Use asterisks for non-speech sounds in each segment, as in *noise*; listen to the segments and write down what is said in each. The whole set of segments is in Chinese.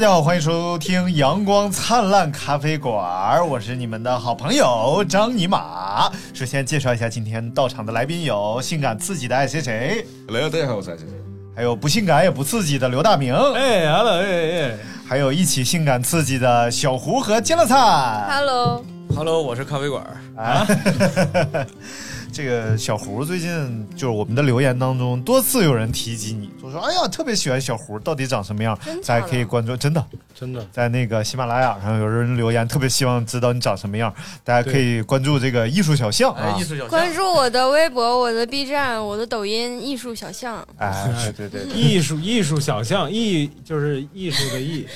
大家好，欢迎收听阳光灿烂咖啡馆，我是你们的好朋友张尼玛。首先介绍一下今天到场的来宾有性感刺激的爱谁谁，来，大家好，我是爱谁谁。还有不性感也不刺激的刘大明，哎，hello，哎哎，还有一起性感刺激的小胡和金乐灿。Hello，，hello，我是咖啡馆。啊，这个小胡最近就是我们的留言当中多次有人提及你，就说哎呀特别喜欢小胡，到底长什么样？大家可以关注，真的。真的，在那个喜马拉雅上有人留言，特别希望知道你长什么样，大家可以关注这个艺术小象啊。哎，艺。术小象关注我的微博、我的 B 站、我的抖音“艺术小象哎，对对对，艺术艺术小象，艺就是艺术的艺，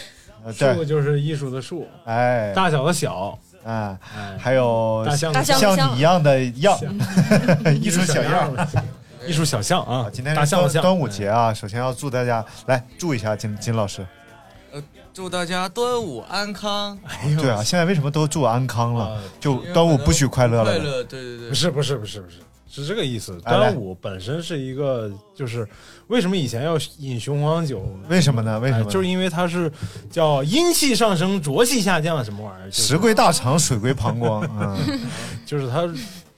呃树，就是艺术的树，哎，大小的小，哎，哎，还有大象”，大象像你一样的样，*laughs* 艺术小样。艺术小象啊啊，，今天端端午节啊，首先要祝大家来祝一下金金老师。呃祝大家端午安康哎呦对啊，，现在为什么都祝安康了啊？就端午不许快乐了。快乐，对对对，不是不是不是不是，是这个意思。端午本身是一个，就是为什么以前要饮雄黄酒？为什么呢？为什么？哎就是因为它是叫阴气上升，浊气下降，什么玩意儿？就是石归大肠，水归膀胱。*laughs* 嗯，就是它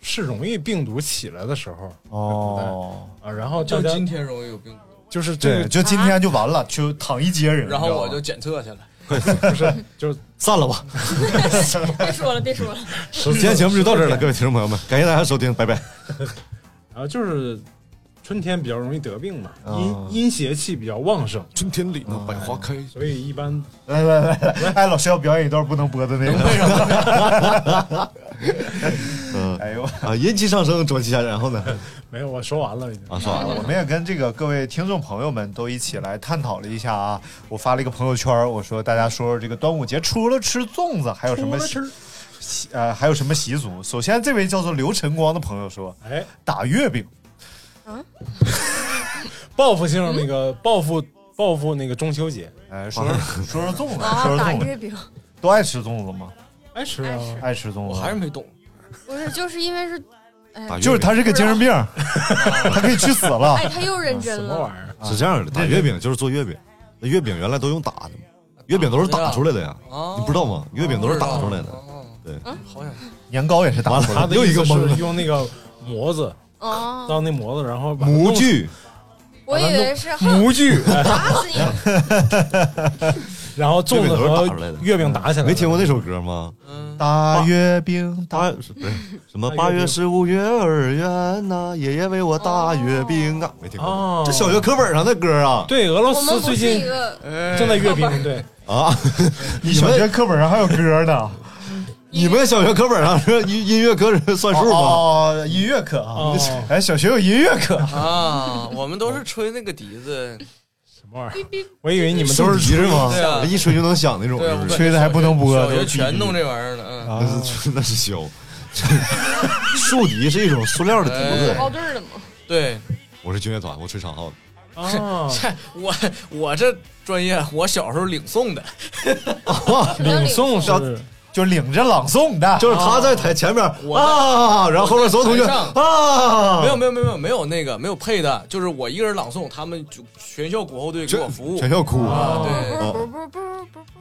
是容易病毒起来的时候哦，啊，然后就今天容易有病毒，就是这个就今天就完了，就躺一街人。然后我就检测去了。*laughs* 就是就是散了吧，！”。*laughs* 别说了，别说了。*laughs* 今天节目就到这儿了，各位听众朋友们，感谢大家收听，拜拜。然后就是春天比较容易得病嘛，啊阴阴邪气比较旺盛，春天里呢，百花开。所以一般来来来来，哎，老师要表演一段不能播的那个。啊，阴气上升，浊气下降，然后呢？*laughs* 没有我说完了已经。啊，说完了。我们也跟这个各位听众朋友们都一起来探讨了一下啊。我发了一个朋友圈，我说大家说说这个端午节除了吃粽子，还有什么习习呃还有什么习俗？首先，这位叫做刘晨光的朋友说哎，打月饼。*laughs* 报复性那个报复报复那个中秋节，哎，说说 *laughs* 说说粽子，啊，说说粽子，打月饼都爱吃粽子吗？爱吃啊爱吃粽我子，还是没懂，不是，就是因为是，哎打，月就是他是个精神病，*laughs* 他可以去死了。哎，他又认真了。什么玩意儿？是这样的，打月饼就是做月饼，那月饼原来都用打的嘛，月饼都是打出来的呀，啊你不知道吗？月饼都是打出来的。哦对，好想年糕也是打出来的。他的又一个懵用那个模子哦，当那模子，然后模具，我以为是模具，哎打死你。*laughs* 然后粽子月饼都是打和出来的月饼打起来，没听过那首歌吗？嗯，大月饼，大不是 *laughs* 什么八月十五月儿圆呐，爷爷为我大月饼啊，没听过。哦，这小学课本上的歌啊对俄罗斯最近正在阅兵，对，*laughs* 啊！*laughs* 你小学课本上还有歌呢？你们小学课本上是音音乐课是算数吗？哦，音乐课啊哦，哎，小学有音乐课。啊，我们都是吹那个笛子，玩意儿？我以为你们都是竖笛是吗对啊？一吹就能响那种？吹的还不能播小学全弄这玩意儿呢，那是那是箫。竖笛是一种塑料的笛子。好对儿的吗。对，我是军乐团，我吹长号的。*laughs* 啊，我我这专业，我小时候领诵的，*laughs* 领诵是就领着朗诵的，就是他在台前面啊，然后后面所有同学啊，没有没有没有没有没有那个没有配的，就是我一个人朗诵，他们就全校鼓后队给我服务。全校哭啊，对，不不不不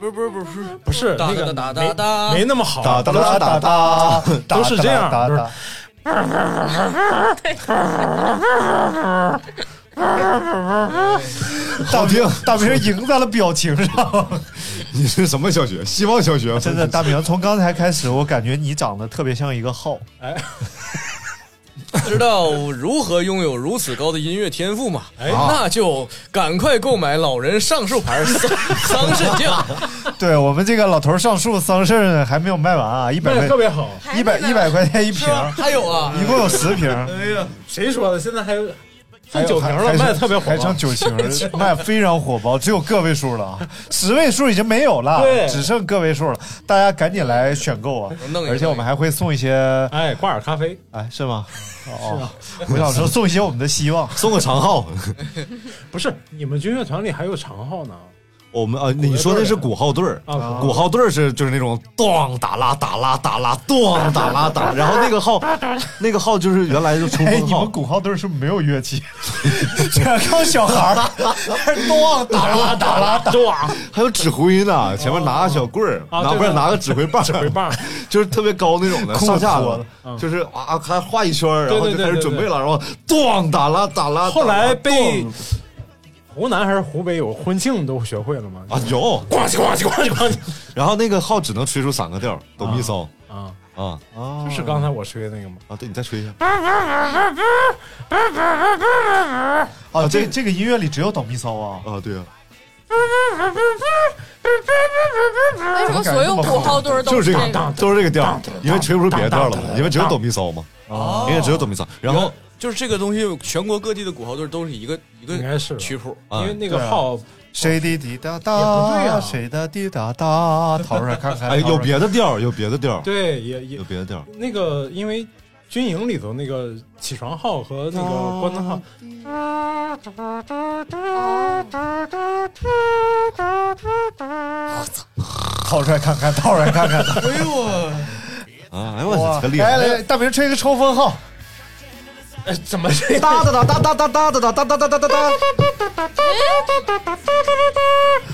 不，不是不是不是不是哒那个哒哒没哒没那么好，哒哒哒哒哒，都是这样哒哒 *laughs* *laughs* 好听。大明赢在了表情上，*laughs* 你是什么小学？希望小学。真的，大明从刚才开始，我感觉你长得特别像一个号。哎 *laughs* 知道如何拥有如此高的音乐天赋吗？哎那就赶快购买老人上树牌桑桑葚酱。对我们这个老头上树桑葚还没有卖完啊，一百块特别好。一百一百块钱一瓶，还有啊，一共有十瓶，哎呀，谁说的？现在还有还有剩九瓶了，卖的特别火还剩九瓶，卖得非常火爆，只有个位数了啊，十位数已经没有了，对只剩个位数了，大家赶紧来选购啊！弄一个而且我们还会送一些，哎，挂耳咖啡哎，是吗？哦，我想说送一些我们的希望。送个长号，*laughs* 不是你们军乐团里还有长号呢？我们啊，你说的是鼓号队儿啊鼓号队。儿是就是那种咚打啦打啦打啦咚打啦打，*laughs* 然后那个号，那个号就是原来就冲哎，锋号。你们，鼓号队是不是没有乐器，*laughs* 全靠小孩儿，*laughs* 咚打啦打啦打。哇，还有指挥呢，前面拿个小棍儿，拿不是拿个指挥棒，指挥棒，就是特别高那种的，上下就是啊，还画一圈儿，然后就开始准备了，然后咚打啦打啦，后来被咚湖南还是湖北有婚庆都学会了吗？啊有，咣叽咣叽咣叽咣叽然后那个号只能吹出三个调儿，哆咪嗦啊！啊。这是刚才我吹的那个吗？啊，对你再吹一下，啊，这这个音乐里只有哆咪嗦啊。啊对啊，为什么所有鼓号都就是这这个都是这个调，因为吹不出别的调了嘛，因为只有哆咪嗦嘛，哦。因为只有哆咪嗦，然后就是这个东西，全国各地的鼓号队都是一个一个应该是曲谱。啊因为那个号谁的滴答也不对答，啊谁的滴答答，掏出来看看。哎有别的调儿，有别的调儿，对也也有别的调儿，那个，因为军营里头那个起床号和那个关灯号，掏出来看看，掏出来看看。哎呦我，啊，哎呦我操，可厉害来！来，大明吹个冲锋号。哎，怎么这哒哒哒哒哒哒哒哒哒哒哒哒。哒哒哒，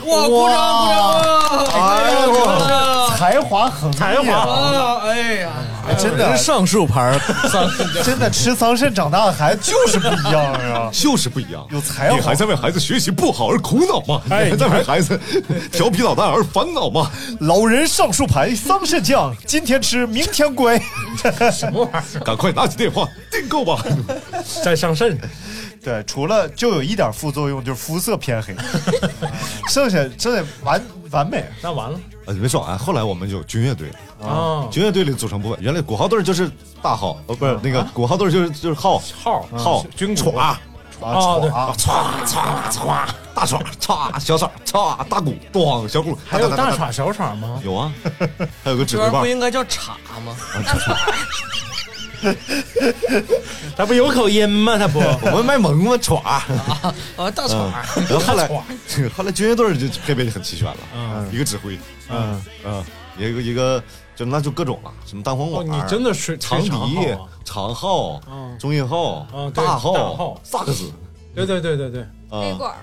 哇，鼓掌鼓掌！哎呦我才华横才华啊，哎呀，哎真的是上树牌桑葚 *laughs* 真的吃桑葚长大的孩子就是不一样啊！就是不一样。有才华你还在为孩子学习不好而苦恼吗？你哎还在为孩子 *laughs* 调皮捣蛋而烦恼吗？老人上树牌，桑葚酱，今天吃，明天乖。什么玩意赶快拿起电话订购吧！在上肾，对，除了就有一点副作用，就是肤色偏黑，*laughs* 剩下真的完完美。那完了。呃，别说啊，后来我们有军乐队，啊！军乐队里组成部分，原来鼓号队就是大号，哦，不是那个鼓号队就是就是号。号号。军鼓歘啊，对。啊，歘歘歘，大歘歘小歘歘大鼓咚小鼓，还有大歘耍小耍吗？有啊，还有个指挥棒。不，应该叫叉吗？*laughs* 他不有口音吗？他不？我们卖萌嘛歘。啊，*laughs* 大叉。然后后来，*laughs* 后来军乐队就配备的很齐全了，嗯。一个指挥，嗯，嗯，一个一个就那就各种了，什么单簧哦，管，你真的是长笛号啊、长号嗯、中音号嗯、大号、萨克斯，对对对对对，啊杯管，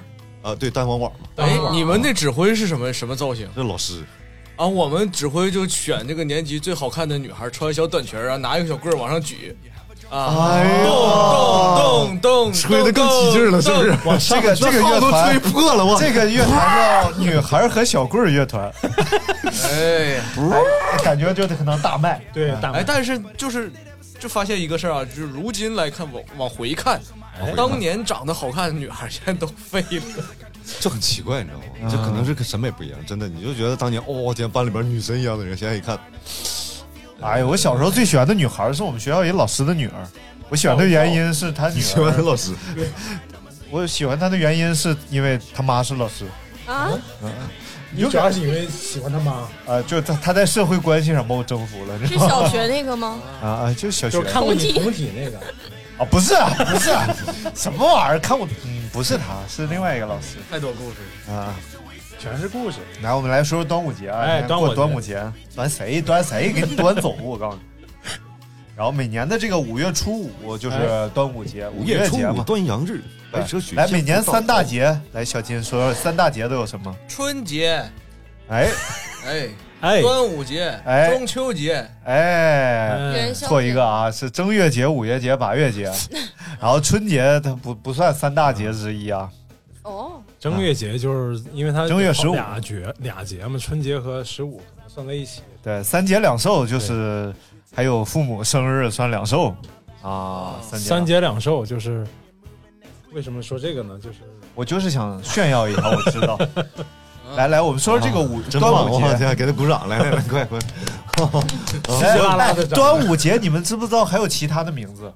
啊，对单簧管嘛，哎你们那指挥是什么什么造型？这老师啊？我们指挥就选这个年级最好看的女孩，穿小短裙儿啊，拿一个小棍儿往上举，啊，哎呦，咚咚咚，吹得更起劲了，是不是？这个这个乐号都吹团，破了，我这个乐团叫女孩和小棍儿乐团，哎感觉就可能大卖。对大哎，但是就是就发现一个事儿啊，就是如今来看往往回看，当年长得好看的女孩现在都废了。就很奇怪，你知道吗？这可能是个审美不一样，真的，你就觉得当年哦，天班里边女神一样的人，现在一看，哎呀，我小时候最喜欢的女孩是我们学校一老师的女儿。*laughs* 我喜欢的原因是她女喜欢的儿，老师，我喜欢她的原因是因为她妈是老师。啊，你主要是因为喜欢他妈，啊，就她她在社会关系上把我征服了，你知道吗？是小学那个吗？*laughs* 啊啊，就小学就是看过你同体同体那个，啊，不是啊，不是啊，什么玩意儿？看我，嗯，不是他，是另外一个老师太多故事，啊。全是故事。来，我们来说说端午节啊！哎端午端午节，端谁端谁给你端走，我告诉你。然后每年的这个五月初五就是端午节，五月初五节嘛。端阳日，白蛇许来，每年三大节，节，来，小金说说三大节都有什么？春节，哎哎，哎，端午节，哎。中秋节，哎，嗯元宵错一个啊，是正月节、五月节、八月节，*laughs* 然后春节它不不算三大节之一啊。哦，正月节就是因为它正月十五。俩节俩节嘛，春节和十五算在一起。对，三节两寿就是还有父母生日算两寿啊，三节。三节两寿就是为什么说这个呢？就是我就是想炫耀一下，我知道。*laughs* 来来，我们说说这个五！端午节。天，给他鼓掌！来来来，快快！*laughs* 哎稀拉拉的哎端午节你们知不知道还有其他的名字？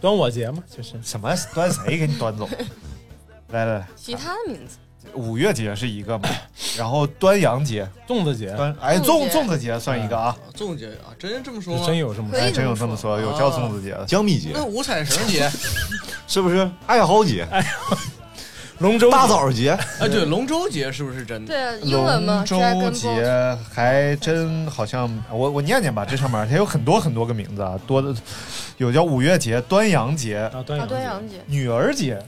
端午节嘛，就是什么端谁给你端走？来来来，*laughs* 其他的名字，五月节是一个嘛，*coughs* 然后端阳节，粽子节，端哎粽粽子节算一个啊，粽子节啊，真这么说吗？真有这么可以哎真有这么说，有叫粽子节的。江米节那五彩绳节，*laughs* 是不是？爱好节，龙舟大枣节，哎，对，龙舟节是不是真的？对啊，英文嘛龙舟。节还真好像，我我念念吧，这上面它有很多很多个名字啊，多的有叫五月节、端阳节、啊，端阳阳节，女儿节，节，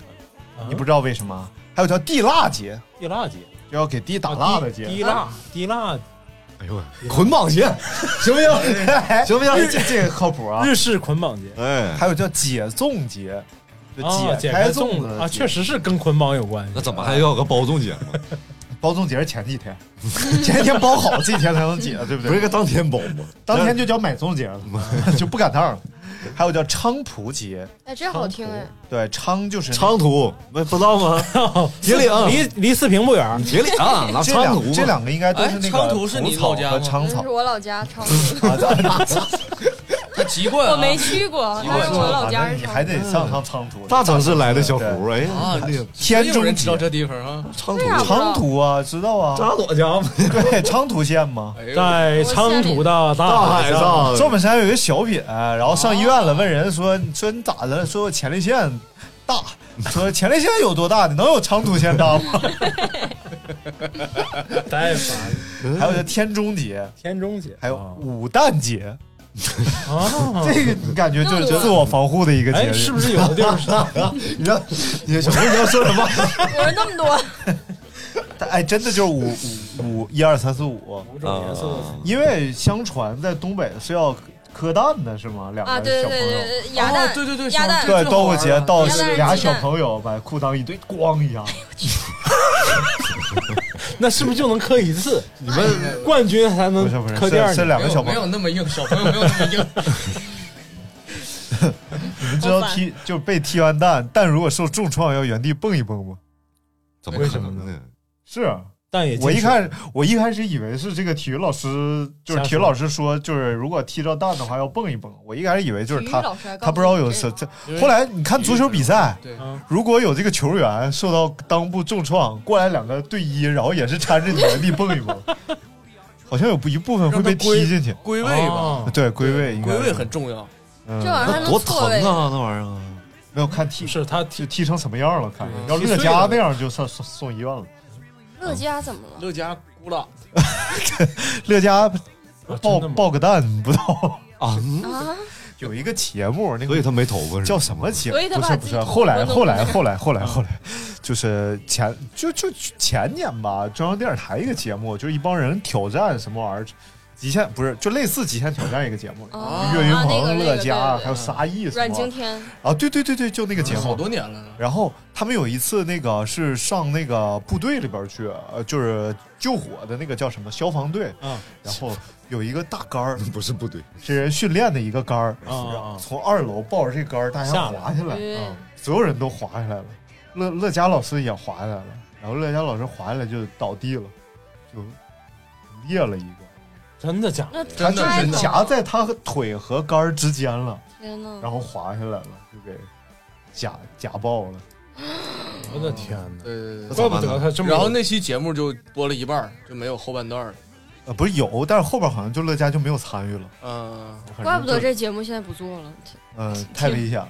你不知道为什么？还有叫地腊节，地腊节，就要给地打蜡的节。地腊地腊哎呦，捆绑节，行不行？行不行？哎这这个靠谱啊！日式捆绑节。哎，还有叫解粽节，就啊，解开粽子啊，确实，是跟捆绑有关系。那怎么还要个包粽节呢？*laughs* 包粽节是前几天，前一天包好，这几天才能解，对不对？不是个当天包吗？当天就叫买粽节了，就不赶趟了。还有叫菖蒲节，哎，这好听哎，对，菖就是昌蒲，不不知道吗？*laughs* 铁岭，离离四平不远。铁岭啊，拿这昌图嘛两这两个应该都是那个哎菖蒲是你老家吗和菖草这是我老家昌 *laughs* 图，啊，他籍贯啊我没去过，我老家你。还得上趟菖蒲。大城市来的小胡，哎天中人知道这地方啊？昌图，昌图，啊，知道啊，扎朵家吗？对，昌图县吗？在昌图的大大海上，赵本山有一个小品，然后上医院了，问人说：“说你咋的了？”说我前列腺大，说前列腺有多大？你能有昌图县大吗？太烦了。还有叫天中节，天中节，还有啊武旦节，啊，这个你感觉就是自我防护的一个节哎，日，是不是有的地方是？*laughs* 你知道你小胡你要说什么？有人那么多，哎，真的就是五五五一二三四五，五种颜色。因为相传在东北是要磕蛋的，是吗？两啊，个小朋友。对对对，鸭蛋，哦对对对鸭蛋，对，端午节到俩小朋友把裤裆一堆，咣一下，*laughs* *laughs* 那是不是就能磕一次？*laughs* 你们冠军才能磕第二年是是两没有没个小朋友没。有那么硬，小朋友没有那么硬。*laughs* 你们知道踢就被踢完蛋，但如果受重创要原地蹦一蹦吗？怎么可能呢？是啊但也我一开始我一开始以为是这个体育老师，就是体育老师说，就是如果踢着蛋的话要蹦一蹦。我一开始以为就是他他不知道有什这这。后来你看足球比赛，如果有这个球员受到裆部重创，过来两个队医，然后也是搀着你原地蹦一蹦，好像有一部分会被踢进去。归位吧，哦对，归位归位很重要。嗯这玩意儿疼，啊，那玩意儿。没有看踢是他踢踢成什么样了，看嗯要乐嘉那样就算送送医院了。乐嘉怎么了？乐嘉哭了，*laughs* 乐嘉啊爆爆个蛋，不知道？啊，嗯啊，有一个节目，那个所以他没头发叫什么节目？不是不是，后来后来后来后来后来，就是前就就前年吧，中央电视台一个节目，就是一帮人挑战什么玩意儿。极限不是就类似极限挑战一个节目，啊岳云啊那个鹏、乐嘉还有沙溢什阮经天，啊？对对对对，就那个节目，好多年了。然后他们有一次那个是上那个部队里边去，呃，就是救火的那个叫什么消防队，嗯然后有一个大杆儿，*laughs* 不是部队，是人训练的一个杆儿，从二楼抱着这杆儿，大家滑下来！所有人都滑下来了，乐乐嘉老师也滑下来了，然后乐嘉老师滑下来就倒地了，就裂了一个，真的假的？他就是夹在他腿和杆儿之间了，天哪！然后滑下来了，就给夹夹爆了。我的天哪！呃，怪不得他这么。然后那期节目就播了一半，就没有后半段了。呃，不是有，但是后边好像就乐嘉就没有参与了，嗯，怪不得这节目现在不做了，挺嗯、太危险了。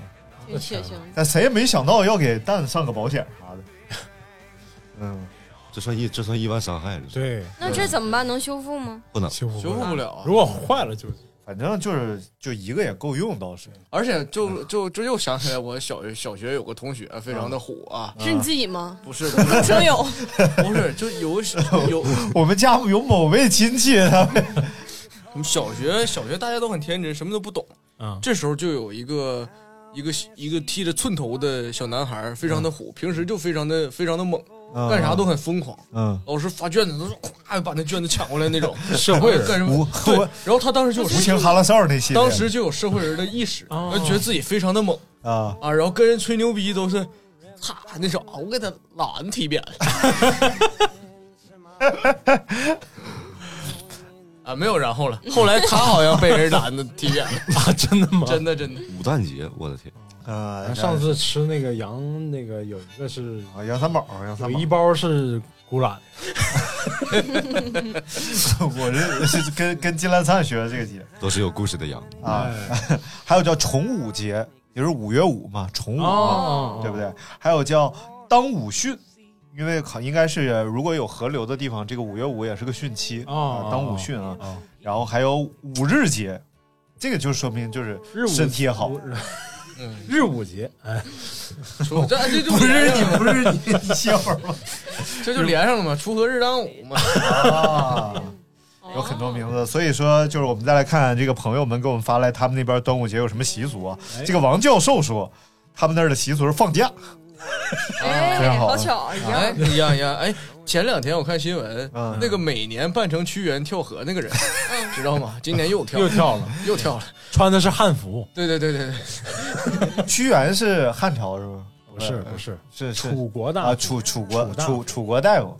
挺血腥。但谁也没想到要给蛋上个保险啥的。*laughs* 嗯，这算一这算意外伤害了，对那这怎么办？能修复吗？不能。修复修复不了啊。如果坏了就反正就是就一个也够用，倒是。而且就就这又想起来，我小学小学有个同学非常的虎啊，是你自己吗？不是不是 *laughs* 真有，不是，就有有 *laughs* 我们家有某位亲戚，他 *laughs* 们我们小学小学大家都很天真，什么都不懂。啊这时候就有一个一个一个剃着寸头的小男孩，非常的虎，平时就非常的非常的猛，干啥都很疯狂。嗯，老师发卷子都是咵把那卷子抢过来那种，*laughs* 社会人干什么？对，*laughs* 然后他当时就有无情哈拉少那些，当时就有社会人的意识，哦觉得自己非常的猛啊，啊，然后跟人吹牛逼都是，哈那种啊，我给他懒踢扁了。*laughs* 啊，没有然后了。后来他好像被人懒得踢扁了，啊，真的吗？真的真的。五蛋节，我的天，啊，上次吃那个羊，那个有一个是啊羊三宝，羊三宝有一，包是古懒，*laughs* 我这是跟跟金兰灿学的这个节都是有故事的羊。啊，哎还有叫重五节，也就是五月五嘛，重五嘛，哦对不对？还有叫当五训，因为好应该是如果有河流的地方，这个五月五也是个汛期哦啊，当五汛啊。啊，然后还有五日节，这个就说明就是身体也好。日嗯，日午节，哎，说这这就不是你，不是你，你歇会儿吧。*laughs* 这就连上了嘛，锄禾日当午嘛。啊，有很多名字，所以说就是我们再来看看这个朋友们给我们发来他们那边端午节有什么习俗啊？哎这个王教授说，他们那儿的习俗是放假。*laughs* 哎，非常好好巧，一哎样。一样一样，哎，前两天我看新闻，嗯。那个每年扮成屈原跳河那个人，*laughs* 知道吗？今年又跳，又跳了，又跳了。穿的是汉服，对对对对对，*laughs* 屈原是汉朝是吗？不是不是，是是。楚国大啊，夫楚楚国楚楚国大夫，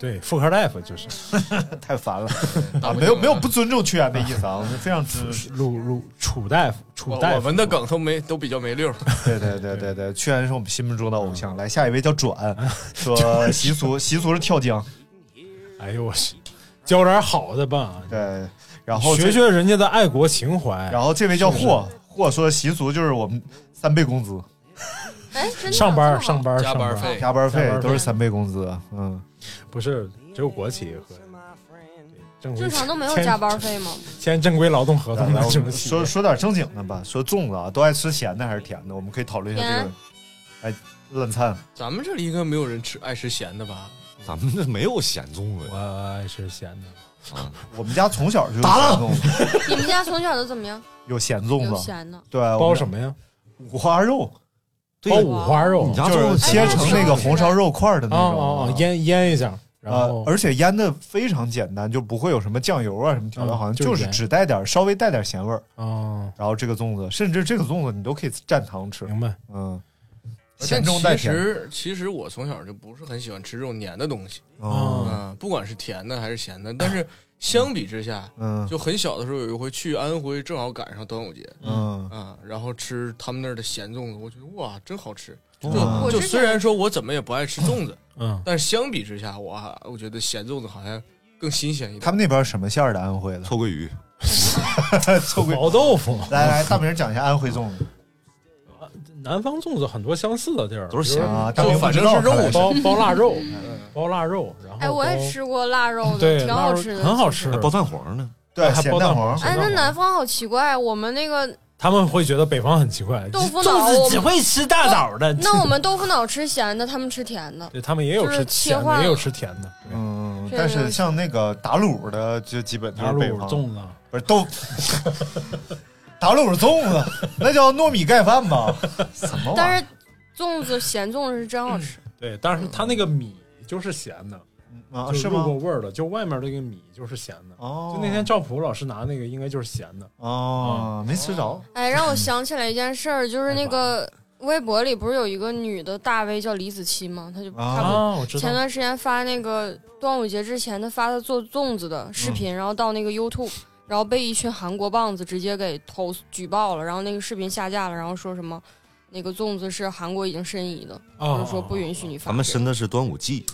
对妇科大夫就是 *laughs* 太烦了啊！没有没有不尊重屈原的意思啊，我们非常支持。鲁鲁楚大夫，楚大夫，我们的梗都没都比较没溜。*laughs* 对对对对对，屈原是我们心目中的偶像。来，下一位叫转，*laughs* 说习俗习俗是跳江，哎呦我去，教点好的吧，对，然后学学人家的爱国情怀。然后这位叫霍霍说习俗就是我们三倍工资，哎，上班上班加上班班费加班费加班费都是三倍工资。嗯，不是只有国企和正规正常都没有加班费吗？签正规劳动合同的这种企业说说点正经的吧，说粽子啊，都爱吃咸的还是甜的？我们可以讨论一下这个甜。哎，冷餐咱们这里应该没有人吃爱吃咸的吧？咱们这没有咸粽子我，爱吃咸的，*laughs* 我们家从小就有打了咸粽子，你们家从小都怎么样？有咸粽子，有咸的，对，包什么呀？五花肉，包五花肉你，就是切成那个红烧肉块的那啊种啊啊，腌腌一下，然呃后，而且腌的非常简单，就不会有什么酱油啊什么调料，嗯好像就是只带点稍微带点咸味儿。哦，然后这个粽子，甚至这个粽子你都可以蘸糖吃，明白？嗯，但咸中带其。实其实我从小就不是很喜欢吃这种黏的东西，哦，嗯，不管是甜的还是咸的。但是相比之下，嗯。就很小的时候有一回去安徽，正好赶上端午节，嗯。啊，然后吃他们那儿的咸粽子，我觉得哇，真好吃。就就虽然说我怎么也不爱吃粽子，嗯，但是相比之下，我我觉得咸粽子好像更新鲜一点。他们那边什么馅儿的？安徽的？*laughs* 臭鳜鱼，*laughs* 臭鳜。*laughs* 毛豆腐，来来，大明讲一下安徽粽子南方粽子很多相似的地儿，都是咸啊，就反正是肉包包腊肉，包腊肉，然后哎，我也吃过腊肉的，对挺好吃的，很好吃还。包蛋黄呢。*laughs* 对还包蛋黄黄，哎，那南方好奇怪，我们那个他们会觉得北方很奇怪，豆腐脑子只会吃大枣的。那我们豆腐脑吃咸的，他们吃甜的。对他们也有吃咸的，也有吃甜的。嗯，但是像那个打卤的，就基本就是北方，粽子，不是都 *laughs* 打卤粽子，那叫糯米盖饭吧？什么玩意儿？但是粽子咸粽子是真好吃，对，但是它那个米就是咸的，啊，就是入吗？过味儿的，就外面那个米就是咸的。哦，就那天赵普老师拿那个，应该就是咸的。哦，没吃着。哎，让我想起来一件事儿，就是那个微博里不是有一个女的大 V 叫李子柒吗？她就她不啊，我知道前。段时间发那个端午节之前，她发她做粽子的视频，然后到那个 YouTube，然后被一群韩国棒子直接给投举报了，然后那个视频下架了，然后说什么那个粽子是韩国已经申遗的，啊就是说不允许你发。他们申的是端午祭，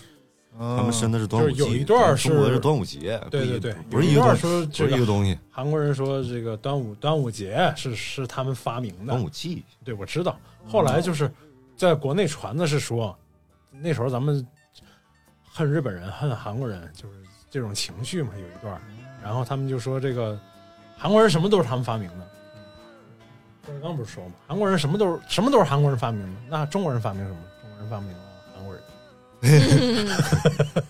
他他们申的是端午祭，就是有一段是中国是端午节，对对对，不是一段一个东西，不说这个是一个东西，韩国人说这个端午端午节是是他们发明的端，午祭。对我知道。后来就是在国内传的是说，那时候咱们恨日本人、恨韩国人，就是这种情绪嘛，有一段。然后他们就说这个韩国人什么都是他们发明的。郭德纲不是说嘛？韩国人什么都是什么都是韩国人发明的，那中国人发明什么？中国人发明了韩国人。*laughs*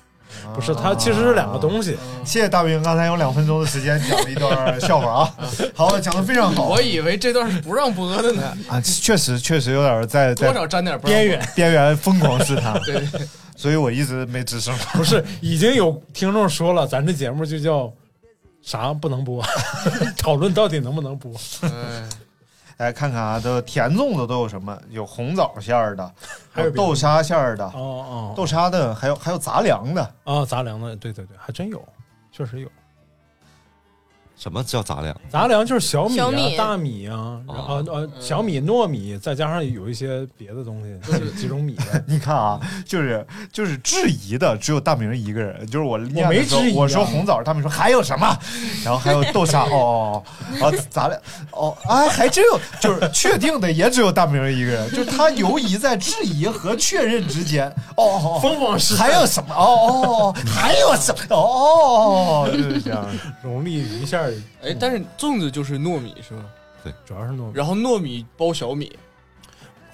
不是，它其实是两个东西。谢谢大兵，刚才用两分钟的时间讲了一段笑话啊，*laughs* 好，讲的非常好我以为这段是不让播的呢，啊，确实确实有点在多少沾点边缘边缘疯狂试探，*laughs* 对所以我一直没吱声。*laughs* 不是，已经有听众说了，咱这节目就叫啥不能播，*laughs* 讨论到底能不能播。哎来看看啊，都甜粽子都有什么？有红枣馅儿的，还有豆沙馅儿的，哦哦豆沙的，还有还有杂粮的。啊，杂粮的，对对对，还真有，确实有。什么叫杂粮？杂粮就是小米啊、小米大米啊，然后呃小米、糯米，再加上有一些别的东西，就是几种米。*laughs* 你看啊，就是就是质疑的只有大明一个人，就是我念的时候没质疑啊我说红枣，他们说还有什么，然后还有豆沙，*laughs* 哦哦哦，啊杂粮哦，哎，还真有，就是确定的也只有大明一个人，就是他游移在质疑和确认之间，哦哦，哦疯狂是还有什么？哦哦哦，还有什么？哦哦哦，就是这样。*laughs* 容力一下，哎，但是粽子就是糯米是吗？主要是糯米。然后糯米包小米，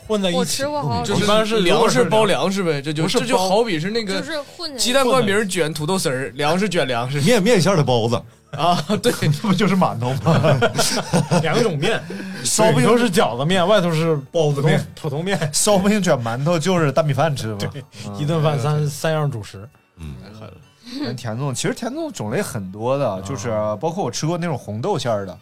混在一起。我吃。过，好就是一般是粮食包粮，食呗，这就是这就好比是那个就是混鸡蛋灌饼卷土豆丝儿，粮食卷粮食。面面馅的包子，啊，对，这 *laughs* 不就是馒头吗？*laughs* 两种面，烧饼里头是饺子面，外头是包子面普通面，烧饼卷馒头就是大米饭吃嘛。一顿饭三三样主食。嗯，但甜粽其实甜粽种类很多的，就是包括我吃过那种红豆馅儿的。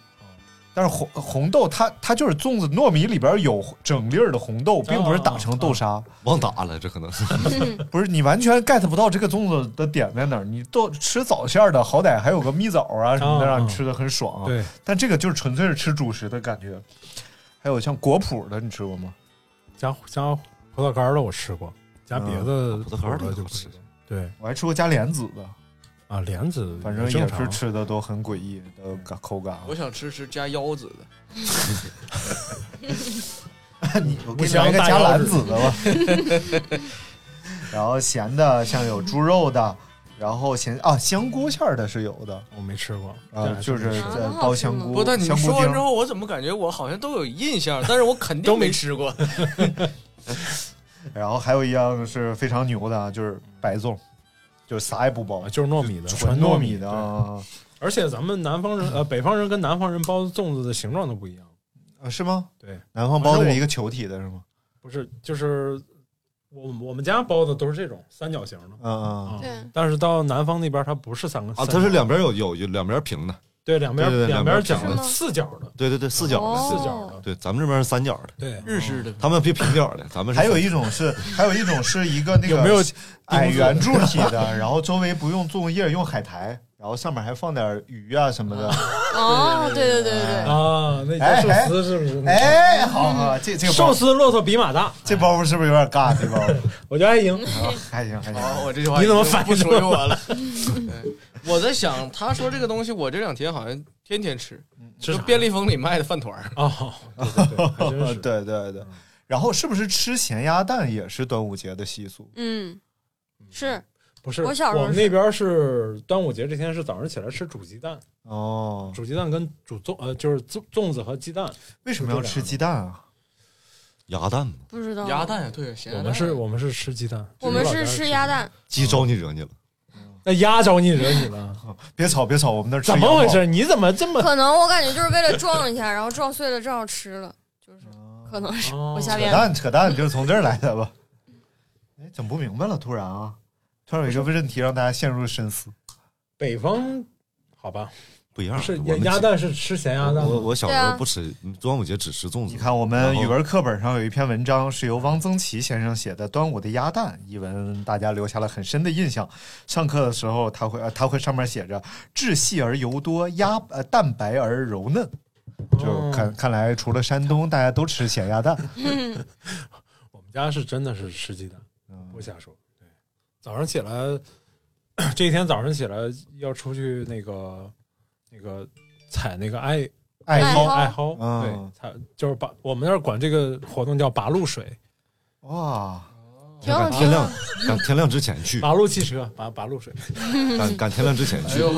但是红红豆它它就是粽子糯米里边有整粒儿的红豆，并不是打成豆沙，忘打了，这可能是 *laughs* 不是你完全 get 不到这个粽子的点在哪儿。你豆吃枣馅儿的，好歹还有个蜜枣啊什么的，啊让你吃的很爽啊。对，但这个就是纯粹是吃主食的感觉。还有像果脯的，你吃过吗？加加葡萄干儿的我吃过，加别的葡萄干的就不知道。对。我还吃过加莲子的，啊，莲子反正也是吃的都很诡异的感口感啊。我想吃吃加腰子的，*laughs* 你我给你来一个加大腰子。兰子的吧。*laughs* 然后咸的像有猪肉的，然后咸啊香菇馅儿的是有的。我没吃过。啊，就是在包香菇，不，但你说完之后，我怎么感觉我好像都有印象，但是我肯定没吃过。*laughs* 然后还有一样是非常牛的啊，就是白粽，就是啥也不包啊，就是糯米的，纯糯米的而且咱们南方人呃，北方人跟南方人包的粽子的形状都不一样。啊是吗？对，南方包的是一个球体的是吗？不是，就是我我们家包的都是这种三角形的嗯嗯啊。对但是到南方那边它不是三个啊，它是两边有有有两边平的，对两边对对对两边两边角的吗四角的对对对，四角的，哦四角的，对，咱们这边是三角的，对日式的，他们平平角的，咱们是还有一种是，还有一种是一个那个有没有矮圆柱体的，然后周围不用粽叶，用海苔，然后上面还放点鱼啊什么的。哦，对对对对对，啊，那寿司是不是？哎，好好，这这个包寿司骆驼比马大，这包袱是不是有点尬？这包袱 *laughs* 我觉得还行。啊还行还行。哦，我这句话你怎么反应属于我了？*laughs* 对 *laughs* 我在想，他说这个东西，我这两天好像天天吃，就吃啥便利蜂里卖的饭团儿。哦，对对对，*laughs* 然后是不是吃咸鸭蛋也是端午节的习俗？嗯，是不是，我小时候我们那边是端午节这天是早上起来吃煮鸡蛋，哦，煮鸡蛋跟煮粽呃就是粽粽子和鸡蛋。为什么要吃鸡蛋啊？鸭蛋嘛，不知道鸭，蛋，对，咸鸭蛋我们是我们是吃鸡蛋，我们是吃鸭蛋，鸡招你惹你了，那鸭招你惹你了？*laughs* 别吵别吵，我们那儿怎么回事？你怎么这么？可能我感觉就是为了撞一下，然后撞碎了正好吃了，就是可能是哦扯我瞎编。淡扯淡，就是从这儿来的吧？哎，整不明白了，突然啊，突然有一个问题让大家陷入了深思。北方好吧？不一样。是我们鸭蛋是吃咸鸭蛋？我我小时候不吃，端午节只吃粽子。你看，我们语文课本上有一篇文章是由汪曾祺先生写的《端午的鸭蛋》一文，大家留下了很深的印象。上课的时候，他会呃他会上面写着“质细而油多，鸭呃蛋白而柔嫩”，就看看来除了山东，大家都吃咸鸭蛋。*laughs* *laughs* 我们家是真的是吃鸡蛋，不瞎说。对，早上起来，*coughs* 这一天早上起来要出去那个那个采那个艾艾蒿艾蒿，嗯对，采就是把我们那儿管这个活动叫拔露水，哇，挺好赶天亮，赶天亮之前去，拔路汽车，拔拔路水。*laughs* 赶赶天亮之前去。哎呦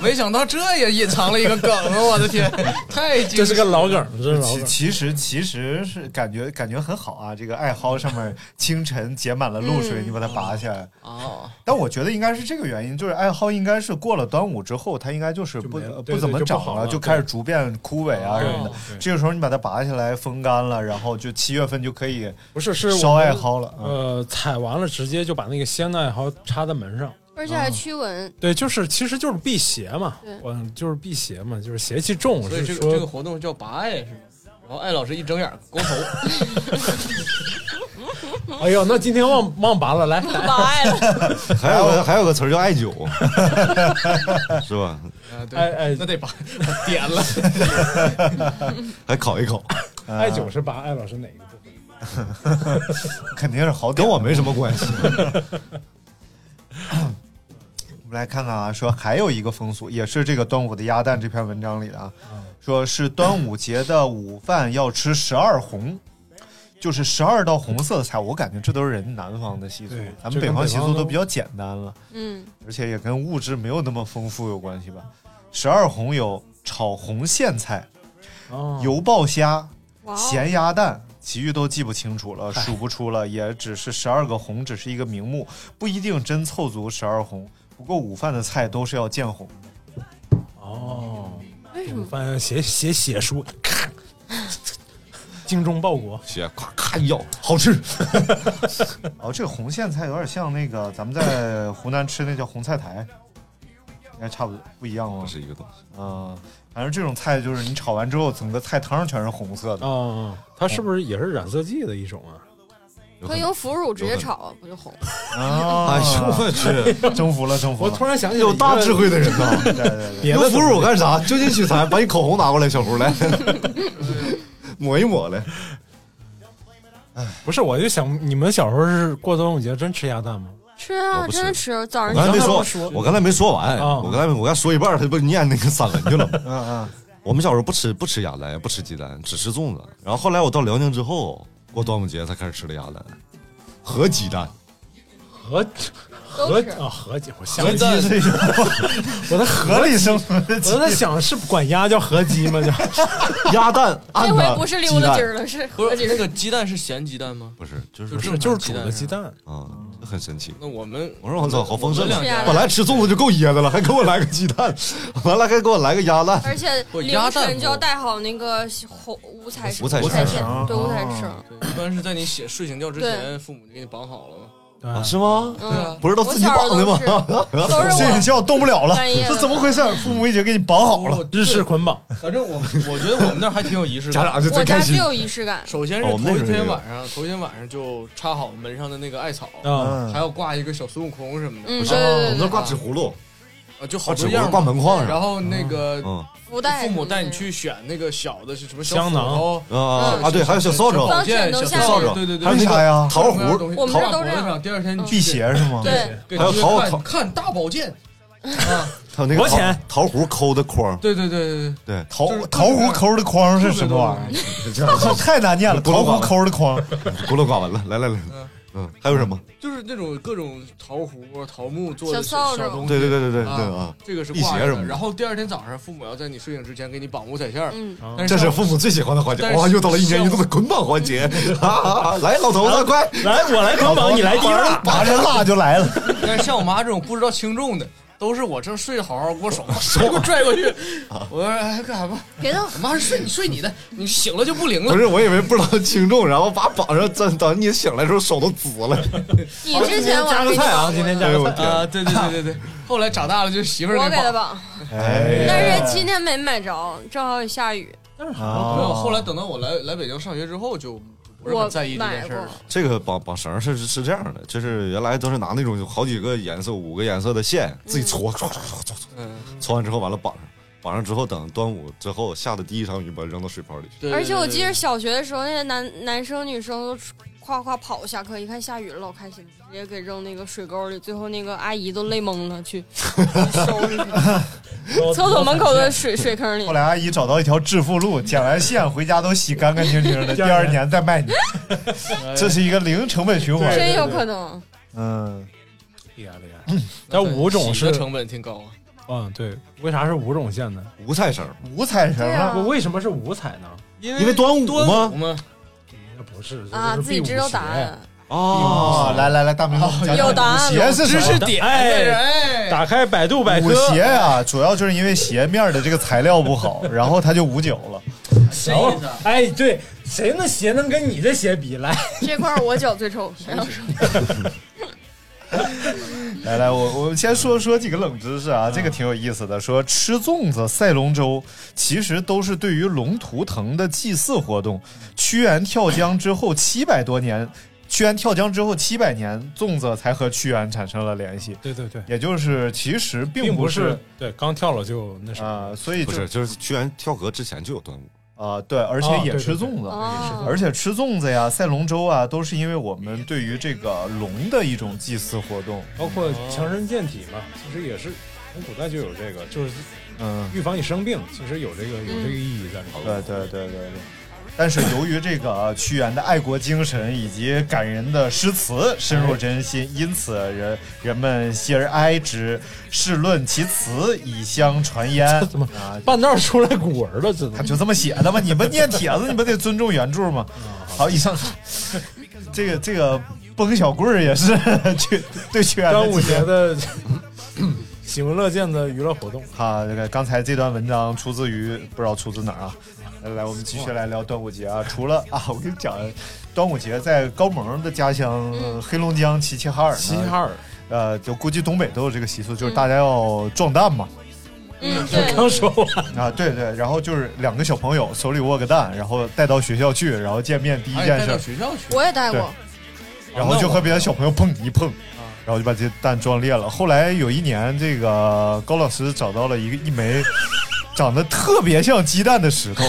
没想到这也隐藏了一个梗啊！我的天，太惊这是个老梗，这是老其梗。其实其实是感觉感觉很好啊，这个艾蒿上面清晨结满了露水，嗯你把它拔下来。啊！但我觉得应该是这个原因，就是艾蒿应该是过了端午之后，它应该就是不没了对不怎么长对就不好了就开始逐渐枯萎啊什么的。对这个时候你把它拔下来风干了，然后就七月份就可以不是是烧艾蒿了。嗯呃，踩完了直接就把那个鲜的艾蒿插在门上。而且还驱蚊。对，就是其实就是辟邪嘛对，我就是辟邪嘛，就是邪气重。所以说这个这个活动叫拔艾是吗？然后艾老师一睁眼光头，*laughs* 哎呦，那今天忘忘拔了，来，拔艾了，*laughs* 还有个还有个词儿叫艾灸，*laughs* 是吧？啊，对，哎哎那得拔点了。还烤一口，艾灸是拔，艾老师哪个？*laughs* 肯定是好点跟我没什么关系。*laughs* 我们来看看啊，说还有一个风俗，也是这个端午的鸭蛋这篇文章里的啊，说是端午节的午饭要吃十二红，就是十二道红色的菜。我感觉这都是人南方的习俗，咱们北方习俗都比较简单了，嗯，而且也跟物质没有那么丰富有关系吧。十二红有炒红苋菜、哦，油爆虾、咸鸭蛋，其余都记不清楚了，数不出了，也只是十二个红，只是一个名目，不一定真凑足十二红。不过午饭的菜都是要见红。哦，为什么？午饭写写写书，咔，*laughs* 精忠报国。写咔咔一咬，好吃。*laughs* 哦，这个红苋菜有点像那个咱们在湖南吃那叫红菜苔，应该差不多不一样吗不？是一个东西。嗯，反正这种菜就是你炒完之后，整个菜汤全是红色的。啊，它是不是也是染色剂的一种啊？可以用腐乳直接炒，不就红？啊哎呦我去，征服了，征服了！我突然想起有大智慧的人呐！对对对，用腐乳干啥？就近取材，把你口红拿过来，小胡来，*laughs* 抹一抹来。哎不是，我就想你们小时候是过端午节真吃鸭蛋吗？吃啊，真的吃。早上我刚才没说我刚才没说完，啊我刚才我刚说一半，他不念那个散文去了吗？*laughs* 嗯嗯，我们小时候不吃不吃鸭蛋，也不吃鸡蛋，只吃粽子。然后后来我到辽宁之后，过端午节才开始吃的鸭蛋和鸡蛋。合都吃。合啊合鸡，我想合鸡是一种 *laughs* 我在河里生存的鸡我在想是管鸭叫合鸡吗？叫 *laughs* 鸭蛋按 *laughs* 这回不是溜达鸡儿了，是不是合鸡。那个鸡蛋是咸鸡蛋吗？不是，就是就是就是煮的鸡鸡蛋，啊，很神奇。那我们我说我操，好丰盛啊！本来吃粽子就够噎的了，还给我来个鸡蛋，完了还给我来个鸭蛋。而且凌不鸭蛋晨就要带好那个红五彩五彩线，对五彩绳。对一般是在你写睡醒觉之前，父母就给你绑好了嘛。对啊，是吗？嗯，不是都自己绑的吗？睡觉 *laughs* 动不了了，这怎么回事？父母已经给你绑好了。日式捆绑，反正我我觉得我们那还挺有仪式感。家长就我最开心。家只有仪式感。首先是头一天晚上，头一天晚上就插好门上的那个艾草，啊，还要挂一个小孙悟空什么的，嗯，不是，对对对对，我们那挂纸葫芦，啊，就好多样挂门框上。然后那个嗯福袋父母带你去选那个小的是什么香囊啊啊对，还有小扫帚，放剑、小扫帚，对对对，还有那啥呀桃核，各种各样的东西我们这都这样脖子上第二天你辟邪是吗？对，还有桃桃看大宝剑 *laughs* 啊，还有那个桃多钱桃核抠的框，对对对对对，桃就是桃核抠的框是什么玩意儿？*laughs* 太难念了，桃核抠的框。孤陋寡闻了。来来来，嗯，还有什么？就是那种各种桃核、桃木做的小东西，对对对对对对啊啊，这个是辟。邪什么的然后第二天早上，父母要在你睡醒之前给你绑五彩线儿，嗯，这是父母最喜欢的环节。哇，又到了一年一度的捆绑环节啊啊！啊来，老头子，快！来我来捆绑，你来第二。拔着蜡就来了。*laughs* 但是像我妈这种不知道轻重的，都是我正睡得好好，给我手 *laughs* *laughs* 给我拽过去。我说哎干啥吧？别动，我妈说睡你睡你的，你醒了就不灵了。不是，我以为不知道轻重，然后把绑上，等等你醒来的时候手都紫了。*laughs* 你之前我加个菜啊，今天加个菜。啊，对对对对对。后来长大了就媳妇儿我给他绑。但是今天没买着，正好也下雨，但是没有，啊，后来等到我来来北京上学之后，就我很在意这买过件事儿。。这个绑绑绳是是这样的，就是原来都是拿那种好几个颜色、五个颜色的线自己搓，搓搓搓搓搓，嗯，搓完之后完了绑上，绑上之后等端午之后下的第一场雨把它扔到水泡里去。而且我记得得小学的时候，那些男男生女生都夸夸跑下课，一看下雨了，老开心，直接给扔那个水沟里。最后那个阿姨都累懵了，去 *laughs* 去收拾去。厕所门口的水水坑里后。来阿姨找到一条致富路，剪完线回家都洗干干净净的，*laughs* 第二年再卖你，*laughs* 这是一个零成本循环。真有可能，嗯，厉害厉害。但五种是成本挺高啊。嗯，对，为啥是五种线呢？五彩绳，五彩绳啊我为什么是五彩呢？因因为端午吗是啊，自己知道答案。。哦，来来来，大明给我们讲讲有答案？知识点哎哎，打开百度百舞科，鞋啊，主要就是因为鞋面的这个材料不好，*laughs* 然后它就捂脚了。谁意思啊哎，对，谁那鞋能跟你这鞋比？来，这块我脚最臭，谁要说 *laughs* *laughs* 来来，我我先说说几个冷知识啊，这个挺有意思的。说吃粽子、赛龙舟，其实都是对于龙图腾的祭祀活动。屈原跳江之后七百多年，屈原跳江之后七百年，粽子才和屈原产生了联系，对对对，也就是其实并并不是是对刚跳了就那什么。啊、所以不是就是屈原跳河之前就有端午，啊、对，而且也哦对对对吃粽子。哦而且吃粽子呀、赛龙舟啊，都是因为我们对于这个龙的一种祭祀活动。包括强身健体嘛，其实也是从古代就有这个，就是嗯，预防你生病，其实有这个有这个意义在里头。对对对对对。但是由于这个屈原的爱国精神以及感人的诗词深入人心，因此人人们喜而哀之，试论其词，以相传焉。*laughs* 怎么啊？半道出来古文了，这他就这么写的吗？你们念帖子，你们得尊重原著吗？好，以上 *laughs* 这个这个崩小棍儿也是 *laughs* 屈对屈原端午节的喜闻乐见的娱乐活动。好，这个刚才这段文章出自于不知道出自哪儿啊？来来，我们继续来聊端午节啊。*laughs* 除了啊，我跟你讲，端午节在高萌的家乡、黑龙江齐齐哈尔，齐齐哈尔。呃，就估计东北都有这个习俗，就是大家要壮蛋嘛。嗯，对，刚说完，啊，对对，然后就是两个小朋友手里握个蛋，然后带到学校去，然后见面第一哎带到件事，学校去，我也带过，然后就和别的小朋友碰一碰，然后就把这蛋撞裂了。后来有一年，这个高老师找到了一个一枚长得特别像鸡蛋的石头，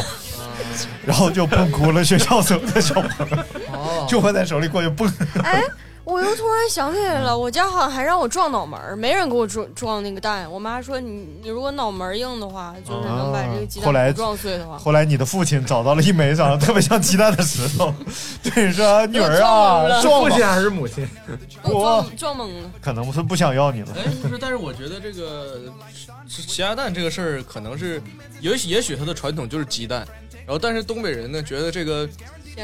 然后就蹦哭了学校所有的小朋友，哦，就会在手里过去蹦。哎，我又突然想起来了，我家好像还让我撞脑门儿，没人给我撞撞那个蛋。我妈说你你如果脑门儿硬的话，就是能把这个鸡蛋不撞碎的话。后来你的父亲找到了一枚长得特别像鸡蛋的石头，*laughs* 对你说：“女儿啊，撞吧父亲还是母亲？我撞撞懵了。可能是不想要你了。哎，不是，但是我觉得这个吃咸鸭蛋这个事儿，可能是也许也许它的传统就是鸡蛋，然后但是东北人呢觉得这个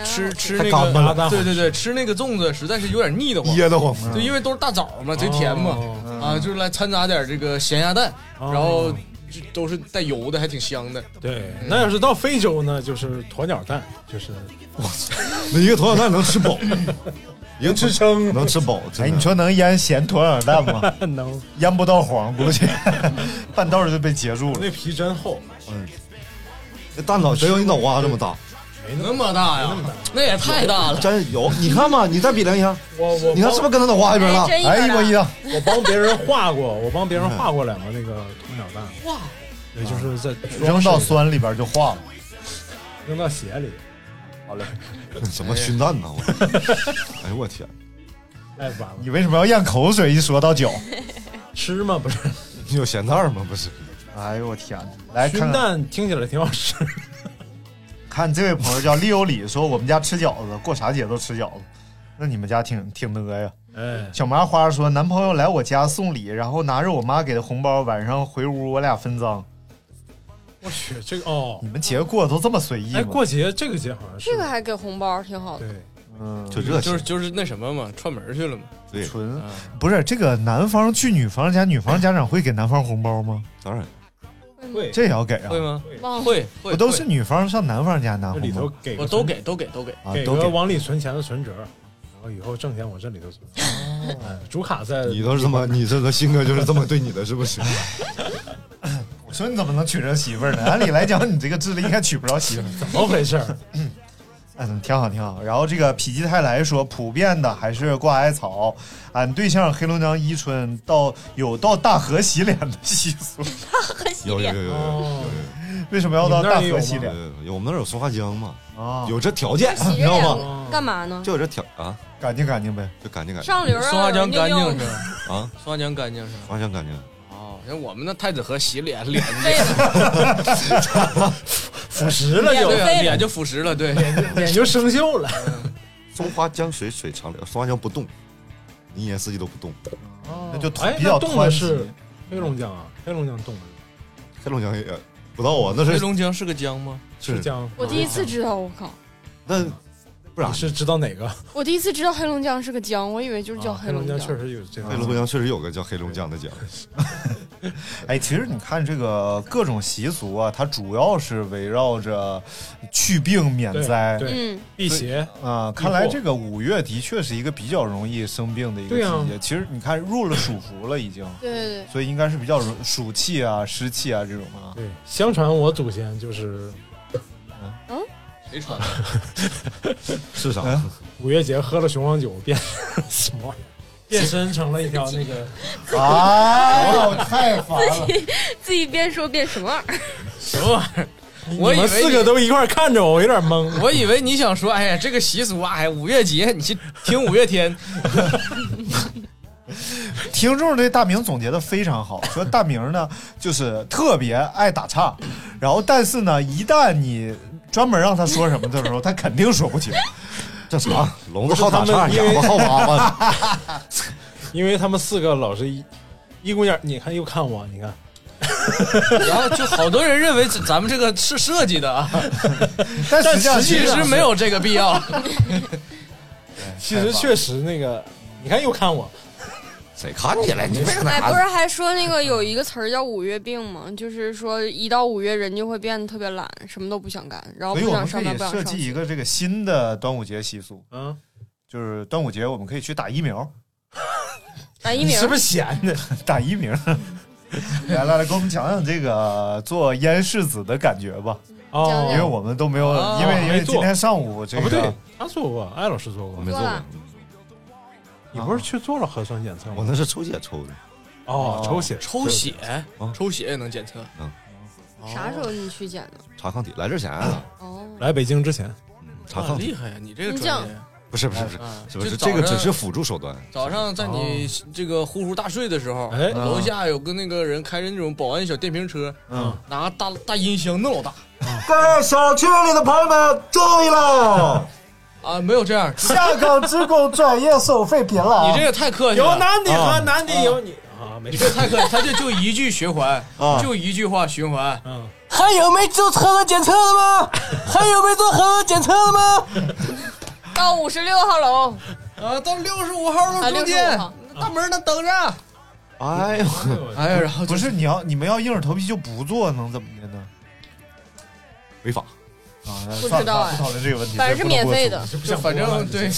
吃吃那个，对对对，吃那个粽子实在是有点腻得慌，噎得慌啊对，因为都是大枣嘛，贼甜嘛，哦啊，就是来掺杂点这个咸鸭蛋，哦然后就都是带油的，还挺香的。对，那要是到非洲呢，就是鸵鸟蛋，就是我操那一个鸵鸟蛋能吃饱，*laughs* 一个支撑能吃饱。哎，你说能腌咸鸵鸟蛋吗？*laughs* 能，腌不到黄，估计 *laughs* 半道儿就被截住了。那皮真厚，那蛋脑只有你脑瓜这么大，没那么大呀？那也太大了。真有。你看嘛，你再比量一下，我我你看是不是跟他脑瓜一边大？真哎，一模一样。我帮别人画过，*laughs* 我帮别人画过两个那个鸵鸟蛋，哇，也，就是在扔到酸里边就化了。扔到血里，好嘞，*laughs* 怎么熏蛋呢？我，*laughs* 哎呦我天，太完了，你为什么要咽口水？一说到脚，吃吗？不是，你有咸蛋吗？不是，哎呦我天哪！来熏看看蛋听起来挺好吃，看这位朋友叫利有里说，我们家吃饺子，过啥节都吃饺子。那你们家挺挺呢呀？哎，小麻花说，男朋友来我家送礼，然后拿着我妈给的红包，晚上回屋我俩分赃。我去，这个哦你，们节过得都这么随意哎，吗？过节这个节好像是这个还给红包，挺好的。对，嗯，就热情就是。就是那什么嘛，串门去了嘛。对，纯嗯，不是这个男方去女方家，女方家长会给男方红包吗？当然，会这也要给啊？会吗？会会，不都是女方上男方家拿红这里头包给个我都给都给都给。啊？给都给。个往里存钱的存折，然后以后挣钱我这里头存。哎，主卡在你都是这么，你这个性格就是这么对你的，是不是？*laughs* 我说你怎么能娶着媳妇儿呢？按理来讲，你这个智力应该娶不着媳妇儿。怎么回事儿？*laughs* 嗯，挺好挺好。然后这个否极泰来说，普遍的还是挂艾草。俺对象黑龙江伊春到有到大河洗脸的习俗，大河洗有有有有有有，为什么要到大河洗脸有有，我们那儿有松花江嘛，啊？有这条件，洗你知道吗？脸干嘛呢？就有这条啊，干净干净呗。就干净干净上流啊，松花江干净是吧？啊，松花江干净是吧？松花江干净。哦，像我们那太子河洗脸，脸 *laughs* *laughs* *laughs* 腐蚀了就对啊，脸就腐蚀了，对。脸就生锈了。松花江水水长流，松花江不动，一年四季都不动。那就哎，比较那冻的是黑龙江啊，黑龙江冻的黑龙江也不知道啊，那是黑龙江是个江吗？是是江。我第一次知道，我靠！那不然你是知道哪个？我第一次知道黑龙江是个江，我以为就是叫啊黑龙江。确实有这个。黑龙江确实有个叫黑龙江的江，*laughs* 哎，其实你看这个各种习俗啊，它主要是围绕着去病免灾。对嗯，辟邪，啊，看来这个五月的确是一个比较容易生病的一个季节。其实你看入了暑伏了已经，对对对，所以应该是比较容暑气啊、湿气啊这种啊。对，相传我祖先就是谁传的？*laughs* 是啥？嗯五月节喝了雄黄酒变什么玩意？变身成了一条那个哎呦，太烦了！自己自己边说边什么玩意儿？什么玩意儿？我以为你们四个都一块儿看着我，我有点懵。我以为你想说，哎呀，这个习俗啊，哎，五月节，你去听五月天，*laughs* 听众对大明总结的非常好，说大明呢就是特别爱打岔，然后但是呢，一旦你专门让他说什么的时候，他肯定说不清。正常，聋子好打岔，哑巴好娃娃。*laughs* 因为他们四个老是一一股眼，你看又看我，你看，*laughs* 然后就好多人认为咱咱们这个是设计的啊，*laughs* 但实际上其实没有这个必要。其实确实那个，你看又看我，谁看你了？你别哎，不是还说那个有一个词儿叫五月病吗？就是说一到五月人就会变得特别懒，什么都不想干，然后我们可不想上班，以设不想上学。计一个这个新的端午节习俗，嗯，就是端午节我们可以去打疫苗，*laughs* 打疫苗是不是闲的？打疫苗。来来来，给我们讲讲这个做腌柿子的感觉吧，哦，因为我们都没有，哦因为因为今天上午这个不对个，他做过，艾老师做过我没，做过你不是去做了核酸检测吗？我那是抽血抽的。哦，抽血，抽血啊，抽血也能检测。嗯啥时候你去检的？查抗体来之前啊，哦，来北京之前，查抗体厉害呀！你这个专业不是不是不是不？是这个只是辅助手段。早上在你这个呼呼大睡的时候，哎楼下有个那个人开着那种保安小电瓶车，嗯，拿大大音箱那老大各位小区里的朋友们注意了，啊，没有这样，下岗职工专业收费别了啊你这个太客气了有。男的和男的有你啊，没事你这，太客气，他就就一句循环，啊就一句话循环。嗯，还有没做核酸检测的吗？*laughs* 还有没做核酸检测的吗？到五十六号楼，啊，到六十五号啊65路中间，大门那等着。哎呦，哎呀，然后不是你要你们要硬着头皮就不做，能怎么的呢？违法！啊，不知道哎不讨论这个问题，反正是免费的。就反正对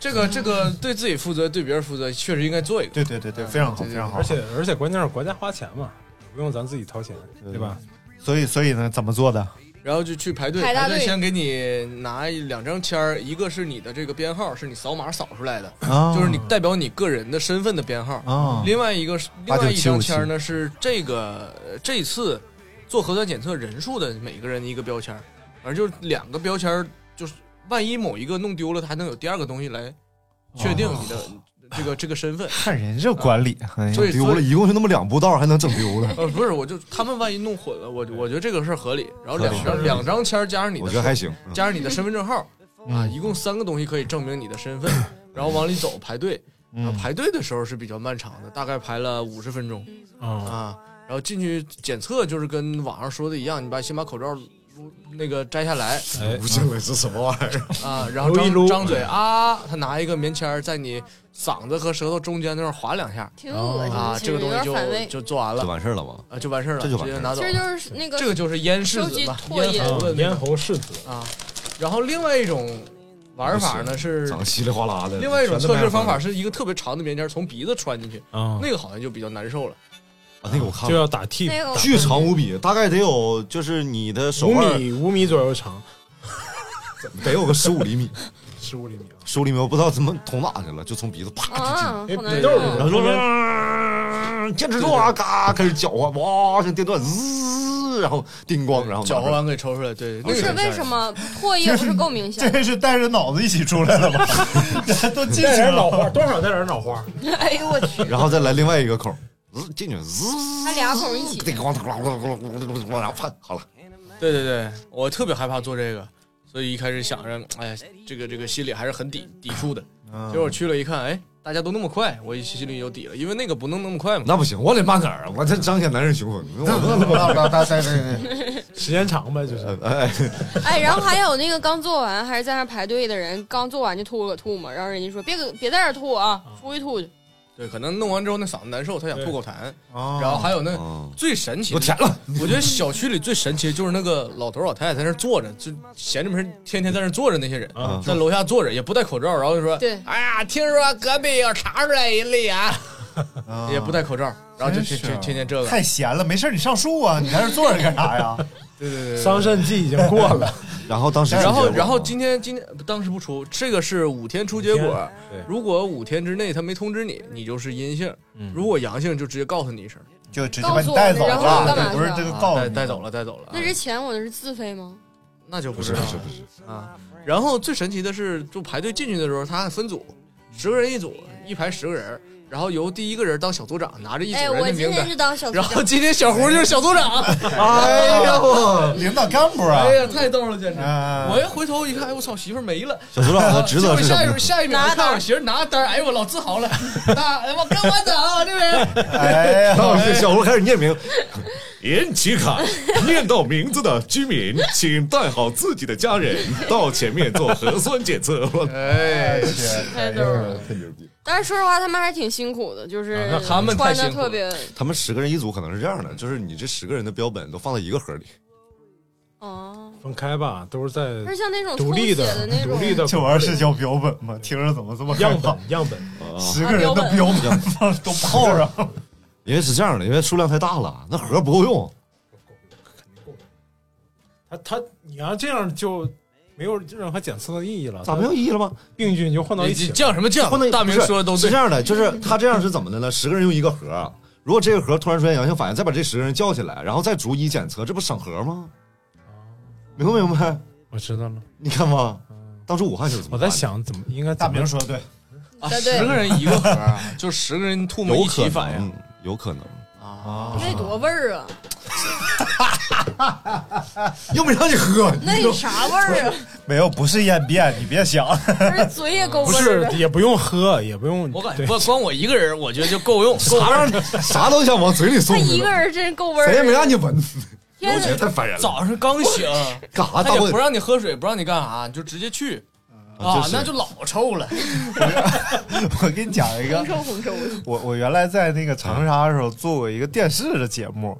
这 *laughs* 个这个对自己负责，对别人负责，确实应该做一个。对对对对，非常好，非常好。而且而且关键是国家花钱嘛，不用咱自己掏钱，对吧？所以所以呢，怎么做的？然后就去排队，排队队先给你拿两张签儿，一个是你的这个编号，是你扫码扫出来的，啊就是你代表你个人的身份的编号。啊，另外一个是另外一张签儿呢是这个呃这次做核酸检测人数的每个人的一个标签儿，反正就是两个标签，就是万一某一个弄丢了，它还能有第二个东西来确定你的这个这个身份。看人这管理，所以丢了，一共就那么两步道，还能整丢了？呃，不是，我就他们万一弄混了，我我觉得这个事儿合理。然后两张两张签加上你的，我觉得还行。嗯加上你的身份证号啊，嗯一共三个东西可以证明你的身份，然后往里走排队。然排队的时候是比较漫长的，大概排了五十分钟啊，啊。然后进去检测就是跟网上说的一样，你把先把口罩撸那个摘下来哎，不信了，是什么玩意儿？啊，然后张张嘴啊，他拿一个棉签在你嗓子和舌头中间那儿划两下挺恶心啊，这个东西就。就做完了就了完事儿了吗？啊，就完事儿了，这就完事儿直接拿走其。实就是那个这个就是咽柿子嘛，唾液咽喉的咽喉拭子，啊。然后另外一种玩法呢是长稀里哗啦的。另外一种测试方法是是一个特别长的棉签从鼻子穿进去，啊，那个好像就比较难受了。啊，那个我看了，就要打 T，那个巨长无比，大概得有就是你的手五腕米五米左右长，*laughs* 得有个十五厘米，十五厘米啊。十五厘米，我不知道怎么捅哪去了，就从鼻子啪就进。啊，哎好难受。然后说嗯坚持住啊，嘎开始搅和，哇，像电钻，滋，然后叮咣，然后搅和完给抽出来，对，那个不是挺吓人为什？么唾液不是够明显？*laughs* 这是带着脑子一起出来了吧？*laughs* 都进带去点脑花，了。多少带点脑花？哎呦我去，然后再来另外一个口，滋进去，滋，他俩口一起叮咣咣咣咣咣咣，然后啪，好了，对对对，我特别害怕做这个，所以一开始想着，哎呀，这个这个心里还是很抵抵触的。结果去了一看，哎，大家都那么快，我一心里有底了，因为那个不能那么快嘛。那不行，我得慢点儿，我这彰显男人雄风，我不能那么大大大对对对，时间长呗，就是。哎，哎，然后还有那个刚做完还是在那排队的人，刚做完就吐了个吐嘛，然后人家说别搁别在这吐啊，出去吐去。对，可能弄完之后那嗓子难受，他想吐口痰。哦。然后还有那嗯最神奇的，我舔了，*laughs* 我觉得小区里最神奇的就是那个老头老太太在那坐着，就闲着没事天天在那坐着那些人，啊。在楼下坐着也不戴口罩，然后就说：“对。哎呀，听说隔壁又查出来一例啊，*laughs* 也不戴口罩，然后就就就天天天天这个。太闲了，没事你上树啊，你在这坐着干啥呀？*laughs* 对对对对，桑葚季已经过了，然后当时然后然后今天今天当时不出，这个是五天出结果。对，如果五天之内他没通知你，你就是阴性；嗯。如果阳性，就直接告诉你一声，就直接把你带走了，然后对不是这个告带带走了，带走了。那这钱我的是自费吗？那就不是不知道了不是不是，啊。然后最神奇的是，就排队进去的时候，他还分组，十个人一组，一排十个人，然后由第一个人当小组长，拿着一组哎，人的名单我今天是。当小组然后长，今天小胡就是小组长，*laughs* 哎呀，我领导干部啊哎！呀，太逗了，简直！啊我一回头一看，哎，我操，媳妇儿没了。小组长的职责是什下一么？下一秒一看，我媳妇儿拿单儿，哎呦，我老自豪了，*laughs* 大，哎我跟我走，对不对？哎呀，*laughs* 然后小胡开始念名，严启卡，念到名字的居民，请带好自己的家人到前面做核酸检测。哎，太逗了。太牛逼！但是说实话，他们还挺辛苦的，就是他们太穿的特别，他们十个人一组，可能是这样的，就是你这十个人的标本都放在一个盒里，哦，分开吧，都是在但是像那种独立的那种，独立的这玩意儿是叫标本吗？听着怎么这么害样本？样本。啊十个人的标本放都泡上，*laughs* 因为是这样的，因为数量太大了，那盒不够用。他他你要这样就没有任何检测的意义了，咋没有意义了吗？病菌就混到一起你了。犟什么降？不能大明说的都对是这。样的，就是他这样是怎么的呢？十个人用一个盒，如果这个盒突然出现阳性反应，再把这十个人叫起来，然后再逐一检测，这不省盒吗？明不明白？我知道了，你看吧，当初武汉就是这么我，在想怎么应该大怎么明说的对，啊对对十个人一个盒啊，就十个人吐沫一起反应有可能，啊。那多味儿啊，*laughs* 又没让你喝，那有啥味儿啊？*laughs* 没有，不是咽便，你别想。不是嘴也够 *laughs* 不味儿的。是也不用喝，也不用。我感觉不光我一个人，我觉得就够用。够啥让你啥都想往嘴里送他，一个人真够味儿的。谁也没让你闻，天我觉得哪！太烦人了。早上刚醒，干啥他也不让你喝水，不让你干啥，你就直接去啊，那就老臭了。*laughs* 我给你讲一个红，臭红臭。我我原来在那个长沙的时候做过一个电视的节目，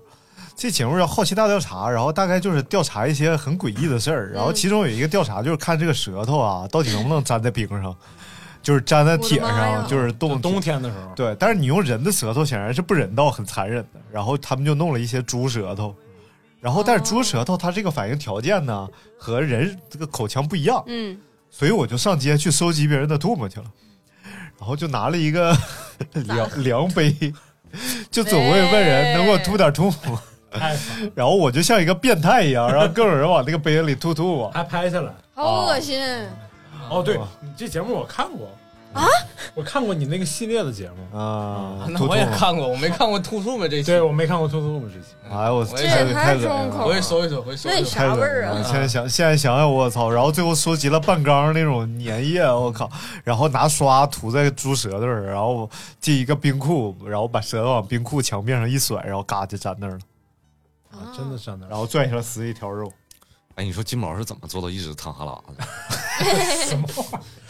这节目叫《好奇大调查》，然后大概就是调查一些很诡异的事儿，然后其中有一个调查就是看这个舌头啊到底能不能粘在冰上，*laughs* 就是粘在铁上，就是冻冬天的时候，对，但是你用人的舌头显然是不人道、很残忍的。然后他们就弄了一些猪舌头，然后但是猪舌头它这个反应条件呢和人这个口腔不一样，嗯，所以我就上街去收集别人的唾沫去了，然后就拿了一个 *laughs* 量量杯，就总会问人能给我吐点吐沫，然后我就像一个变态一样，然后各种人往那个杯子里吐吐沫。还拍下来。好恶心。哦，对你这节目我看过啊，我看过你那个系列的节目。啊，那我也。看过，我没看过兔兔们这期对，，我没看过《兔兔们这期。哎呦，我我也太这也太重口我也搜一搜，我也搜一搜。啥味儿啊？现在想现在想想，我操！然后最后收集了半缸那种粘液，我靠！然后拿刷涂在猪舌头上，然后进一个冰库，然后把舌头往冰库墙面上一甩，然后嘎就粘那儿了，啊，真的粘那儿。然后拽下来撕一条肉。哎，你说金毛是怎么做到一直淌哈喇子？*laughs* *laughs* 哎所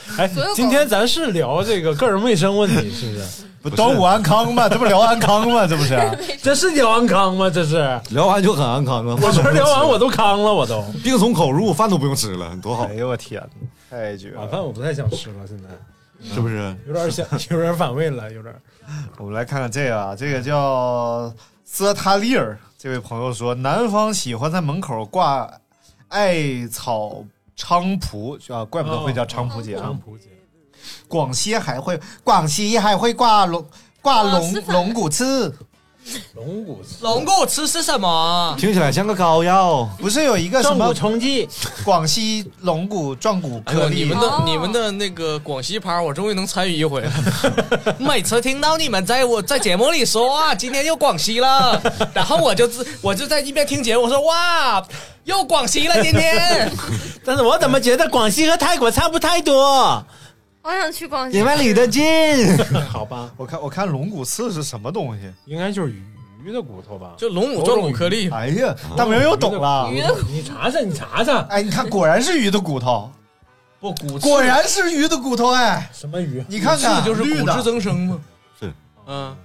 *laughs* 有狗，今天咱是聊这个个人卫生问题，是不是？*laughs* 不端午安康吗？这不聊安康吗？这不是？*laughs* 这是聊安康吗？这是，聊完就很安康啊，我这聊完我都康了，我都。病从口入，饭都不用吃了，多好哎，呦我天哪，太绝了！晚饭我不太想吃了，现在是不是？有点想，有点反胃了，有点。我们来看看这个啊，这个叫斯塔利尔这位朋友说，南方喜欢在门口挂艾草菖蒲啊，怪不得会叫菖蒲节啊。广西还会，广西还会挂龙挂龙龙骨刺，龙骨吃龙骨吃是什么？听起来像个膏药。不是有一个什么壮骨冲剂，广西龙骨壮骨颗粒？你们的哦你们的那个广西趴，我终于能参与一回了。*laughs* 每次听到你们在我在节目里说啊，今天又广西了，然后我就自我就在一边听节目，我说哇，又广西了今天。*laughs* 但是我怎么觉得广西和泰国差不太多？好想去广西因。为离得近。*laughs* 好吧，我看我看龙骨刺是什么东西？应该就是鱼的骨头吧？就龙骨状骨颗粒，哎呀，大明又懂了。鱼的你查查，你查查，哎，你看，果然是鱼的骨头，不骨刺果然是鱼的骨头哎！什么鱼？你看看，刺就是骨质增生吗。是，嗯，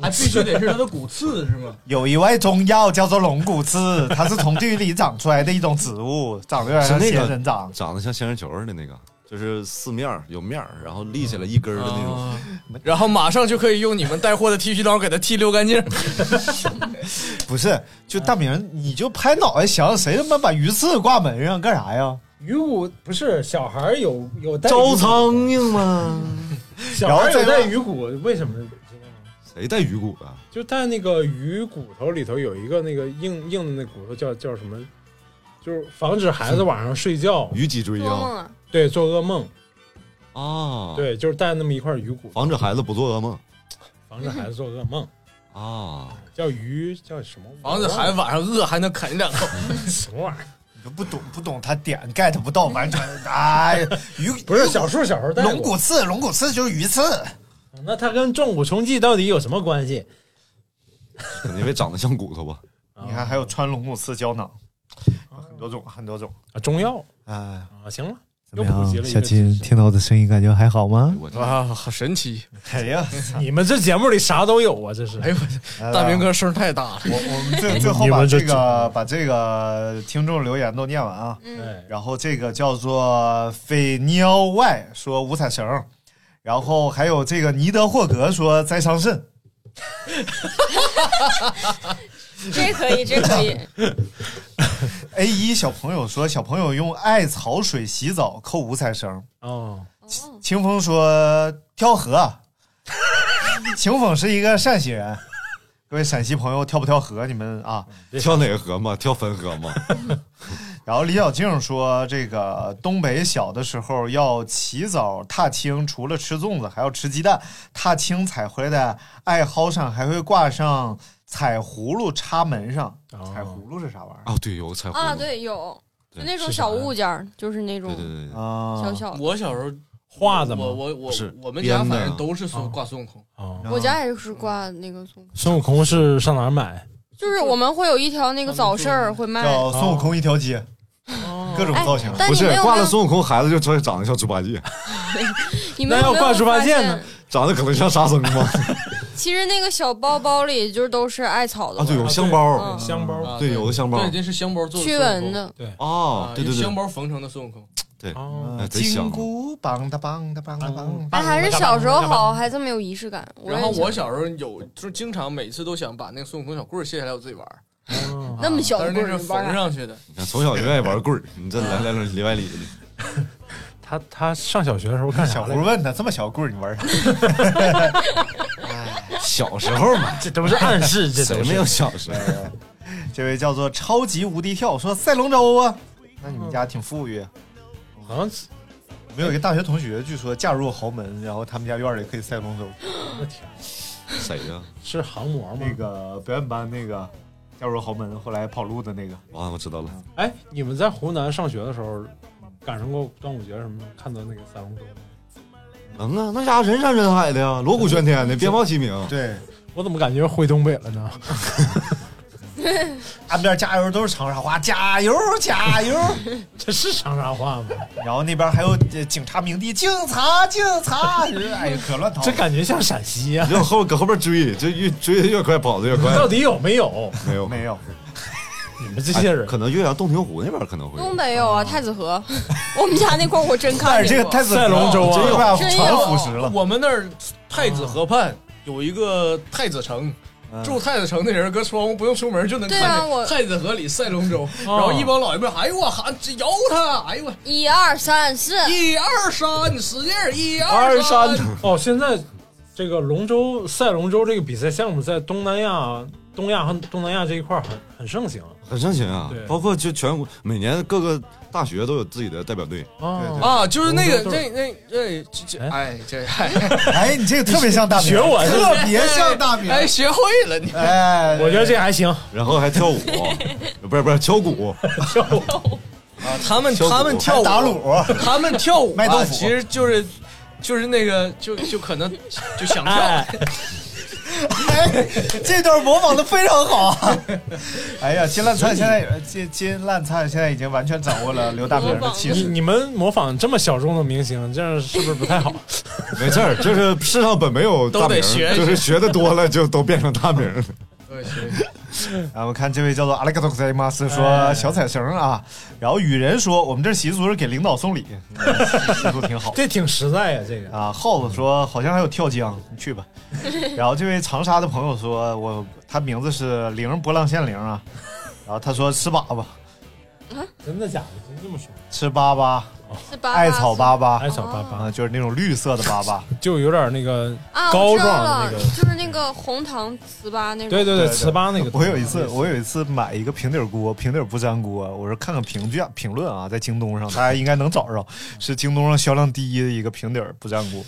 还必须得是它的骨刺是吗？有一味中药叫做龙骨刺，它是从地里长出来的一种植物，长得有点像仙人掌。长得像仙人球似的那个，就是四面儿有面儿，然后立起来一根儿的那种。啊然后马上就可以用你们带货的剃须刀给它剃溜干净。*laughs* 不是，就大明，你就拍脑袋想，谁他妈把鱼刺挂门上干啥呀？鱼骨不是小孩儿有有带招苍蝇吗？*laughs* 小孩儿有带鱼骨，为什么？知道吗谁带鱼骨啊？就带那个鱼骨头里头有一个那个硬硬的那骨头叫叫什么？就是防止孩子晚上睡觉，鱼脊椎啊？对，做噩梦，啊，，对，就是带那么一块鱼骨，防止孩子不做噩梦防止孩子做噩梦，*laughs* 啊。叫鱼叫什么？防止孩子晚上饿还能啃两口。*laughs* 什么玩意儿？你都不懂不懂，他点 get 不到，完全哎呀，鱼不是小树小时候带龙骨刺，龙骨刺就是鱼刺。那它跟壮骨冲剂到底有什么关系？因为长得像骨头吧。*laughs* 你看，还有穿龙骨刺胶囊，很多种，很多种。啊，中药哎，啊，行了，怎么样，又普及了小金听到我的声音感觉还好吗？我哇，好神奇！哎呀，*laughs* 你们这节目里啥都有啊，这是。哎呦，大明哥声太大了。我我们最最后把这个把这个听众留言都念完啊。嗯，然后这个叫做飞鸟外说五彩绳，然后还有这个尼德霍格说栽伤肾。*laughs* 这可以，这可以。*laughs* A 一小朋友说小朋友用艾草水洗澡扣五彩绳。哦，清风说跳河。*laughs* 清风是一个陕西人，各位陕西朋友跳不跳河？你们啊。跳哪个河嘛？跳汾河嘛？*laughs* 然后李小静说，这个东北小的时候要起早踏青，除了吃粽子，还要吃鸡蛋。踏青采回来的艾蒿上还会挂上彩葫芦插门上。哦彩葫芦是啥玩意儿？哦，对，有个彩虹啊，，对，有，就那种小物件儿，就是那种对对对对，啊，小小的。我小时候画的吗我我我是我们家编的反正都是孙啊挂孙悟空。我家也是挂那个孙悟空，孙悟空是上哪儿买？就是我们会有一条那个早市儿会卖。叫孙悟空一条街，*laughs* 各种哎造型。不是？挂了孙悟空，孩子就长长得像猪八戒，*laughs* 你们有没有那要挂猪八戒发呢？长得可能像沙僧吗？*laughs* 其实那个小包包里就是都是艾草的啊，对，有，香包嗯，香包啊对有的香包对，这是香包做的驱孙悟空蚊的。哦啊，，对对对香，包缝成的孙悟空。对，哦哎，贼香金。箍棒哒棒哒棒哒棒。哎，还是小时候好，还这么有仪式感。然后我小时候有，就是经常每次都想把那个孙悟空小棍儿卸下来我自己玩那么小棍儿，是那是缝？上去的。你看从小就爱玩棍儿，你这来来来里外里的，他他上小学的时候干啥来着？小胡问他这么小棍儿你玩啥？小时候嘛，*laughs* 这都是暗示，这都是谁没有小时候？*laughs* 这位叫做超级无敌跳说赛龙舟啊，那你们家挺富裕。好像我们有一个大学同学，据说嫁入豪门，然后他们家院里可以赛龙舟。我的天，谁呀？是航模吗？那个表演班那个嫁入豪门，后来跑路的那个，啊，我知道了，哎，你们在湖南上学的时候，赶上过端午节什么的，看到那个赛龙舟吗？能啊，那家伙人山人海的呀，锣鼓喧天的，鞭炮齐鸣。对，我怎么感觉回东北了呢？*laughs* 岸边加油都是长沙话，加油加油。*laughs* 这是长沙话吗？*laughs* 然后那边还有呃警察鸣笛，警察警察，哎呀，可乱套了。这感觉像陕西呀、你往后搁后边追，这越追的越快，跑的越快。到底有没有？没有没有，你们这些人哎，可能岳阳洞庭湖那边可能会。东北有啊，太子河，*laughs* 我们家那块我真看但是这。个太子赛龙舟啊真有把真有船腐蚀了。我们那儿太子河畔有一个太子城。住太子城的人搁窗户不用出门就能看我见太子河里赛龙舟，然后一帮老爷们，哎呦我喊摇他，哎呦我一二三四，一二三，使劲一二三，哦，现在这个龙舟赛龙舟这个比赛项目在东南亚、东亚和东南亚这一块很很盛行。很盛行啊，包括就全国每年各个大学都有自己的代表队。啊啊，就是那个龙舟队。这那这这这，哎。这哎 *laughs* 哎，你这个特别像大明，学我特别像大明。哎学会了你。哎，我觉得这还行。然后还跳舞，*laughs* 不是不是敲鼓，跳 *laughs* 啊，他们他们跳舞。打卤，他们跳舞啊，卖豆腐。其实就是就是那个就就可能就想跳，哎，*laughs* 哎，这段模仿的非常好啊！*laughs* 哎呀，金烂灿现在金金烂灿现在已经完全掌握了刘大明的气势。你你们模仿这么小众的明星，这样是不是不太好？*laughs* 没事儿，就是世上本没有大名都得学就是学的多了就都变成大名了。对学然后看这位叫做阿莱克多塞马斯说小彩绳啊，然后雨人说我们这习俗是给领导送礼，习俗挺好。*laughs* 这挺实在呀，这个啊，耗子说好像还有跳江，你去吧。*laughs* 然后这位长沙的朋友说，我他名字是零波浪线零啊，然后他说吃粑粑，啊真的假的？真这么说？吃粑粑，艾草粑粑艾草粑粑啊，就是那种绿色的粑粑。*laughs* 就有点那个啊，膏状的，那个，就是那个红糖糍粑那种。对对对，对对糍粑那个。我有一次，我有一次买一个平底锅，平底不粘锅，我说看看评价评论啊，在京东上大家应该能找着，是京东上销量第一的一个平底不粘锅。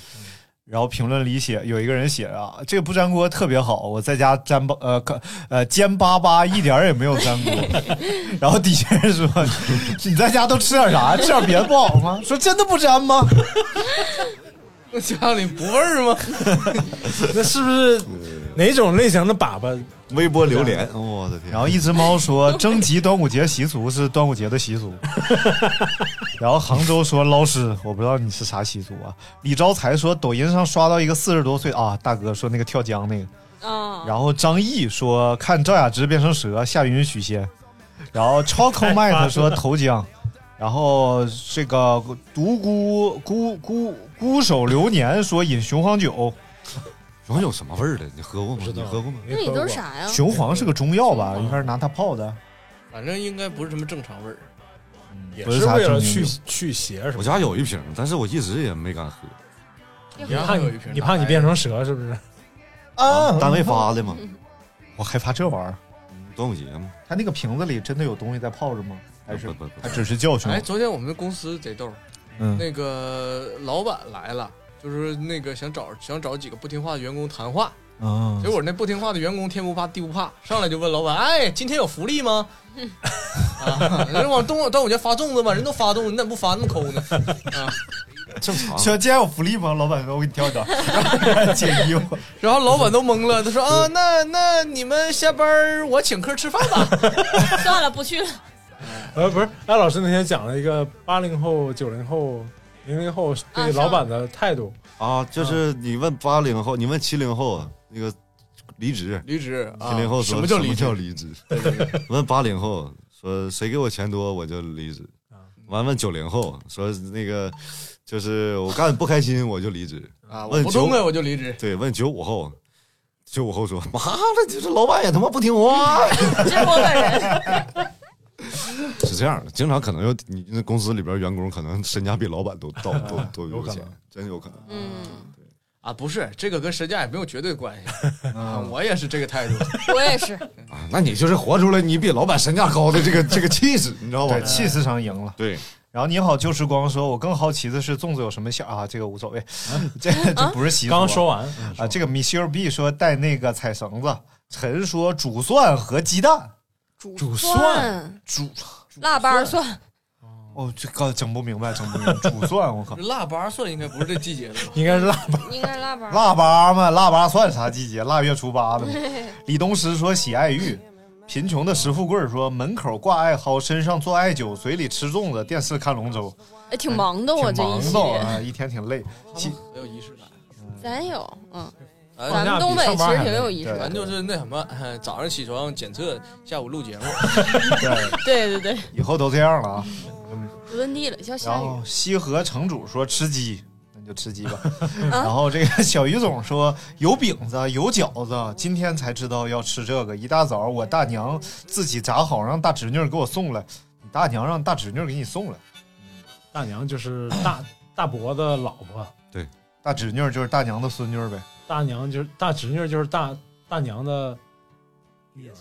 然后评论里写有一个人写啊，这个不粘锅特别好，我在家粘巴呃可呃煎巴巴一点儿也没有粘锅。*laughs* 然后底下人说你在家都吃点啥？吃点别的不好吗？说真的不粘吗？那家里不味儿吗？*laughs* 那是不是哪种类型的粑粑？微波榴莲，*laughs* 我的天！然后一只猫说，征集端午节习俗是端午节的习俗。*laughs* 然后杭州说，老师，我不知道你是啥习俗啊。李招财说，抖音上刷到一个四十多岁啊大哥说那个跳江那个。啊，然后张毅说，看赵雅芝变成蛇，夏云许仙。然后 Choco Mike 说投江。然后这个独孤孤孤孤守流年说饮雄黄酒，熊有什么味儿的？你喝过吗？你喝过吗？那里都是啥呀？雄黄是个中药吧？应该是拿它泡的。反正应该不是什么正常味儿。也不是为了去去邪什么我？家有一瓶，但是我一直也没敢喝。你你怕你有一瓶你怕你变成蛇是不是？啊单位发的嘛，我害怕这玩意儿。端午节嘛。它那个瓶子里真的有东西在泡着吗？还是不不不它只是教训哎，？昨天我们公司贼逗，嗯，那个老板来了，就是那个想找想找几个不听话的员工谈话，啊结果那不听话的员工天不怕地不怕，上来就问老板：“哎，今天有福利吗？” *laughs* 啊，人往端午端午节发粽子吗？人都发粽子，你咋不发那么抠呢？啊，正常。说今天有福利吗？老板说：“我给你挑一挑，*laughs* 解衣服。然后老板都懵了，他说：“啊，那那你们下班儿我请客吃饭吧。*laughs* 算了，不去了。呃，不是，艾老师那天讲了一个八零后、九零后、零零后对老板的态度，啊，就是你问八零后，你问七零后啊，那个离职”，离职啊？七零后说什什么叫离职？叫离职？问八零后说谁给我钱多我就离职，完问九零后说那个就是我干不开心我就离职，啊？我问九我就离职。对，问九五后，九五后说妈的，就是老板也他妈不听话，*laughs* 这是我本人。*laughs* 是这样的，经常可能有你那公司里边员工可能身价比老板都 *laughs* 都都都有钱有可能，真有可能。嗯，啊，不是，这个跟身价也没有绝对关系。*laughs* 啊，我也是这个态度。我也是。啊，那你就是活出了你比老板身价高的这个这个气势，你知道吧对，？气势上赢了。对，然后你好旧时光说，我更好奇的是粽子有什么馅啊？这个无所谓，这这不是习俗。刚说完啊，这个 Michelle B 说带那个彩绳子，陈说煮蒜和鸡蛋，煮蒜、煮腊八蒜，哦，这个整不明白，整不明白，煮蒜，我靠，腊八蒜应该不是这季节的吧？应该是腊八，应该腊八。腊八嘛，腊八蒜啥季节？腊月初八的嘛。*laughs* 李东石说喜爱玉，贫穷的石富贵说门口挂艾蒿，身上做艾灸，嘴里吃粽子，电视看龙舟，哎，挺忙的，我这挺忙。的啊，一天挺累。有仪式感。咱有，嗯，*laughs* 咱咱们东北其实挺有仪式对感咱。就是那什么，呃 *laughs* 早上起床检测，下午录节目。*laughs* 对，对对对，以后都这样了啊。不温地了，叫然下雨后。西河城主说吃鸡，那就吃鸡吧。*laughs* 啊然后这个小于总说有饼子有饺子，今天才知道要吃这个。一大早我大娘自己炸好，让大侄女给我送来。你大娘让大侄女给你送来，大娘就是大大伯的老婆，对大侄女就是大娘的孙女呗。大娘就是大侄女就是大大娘的女儿，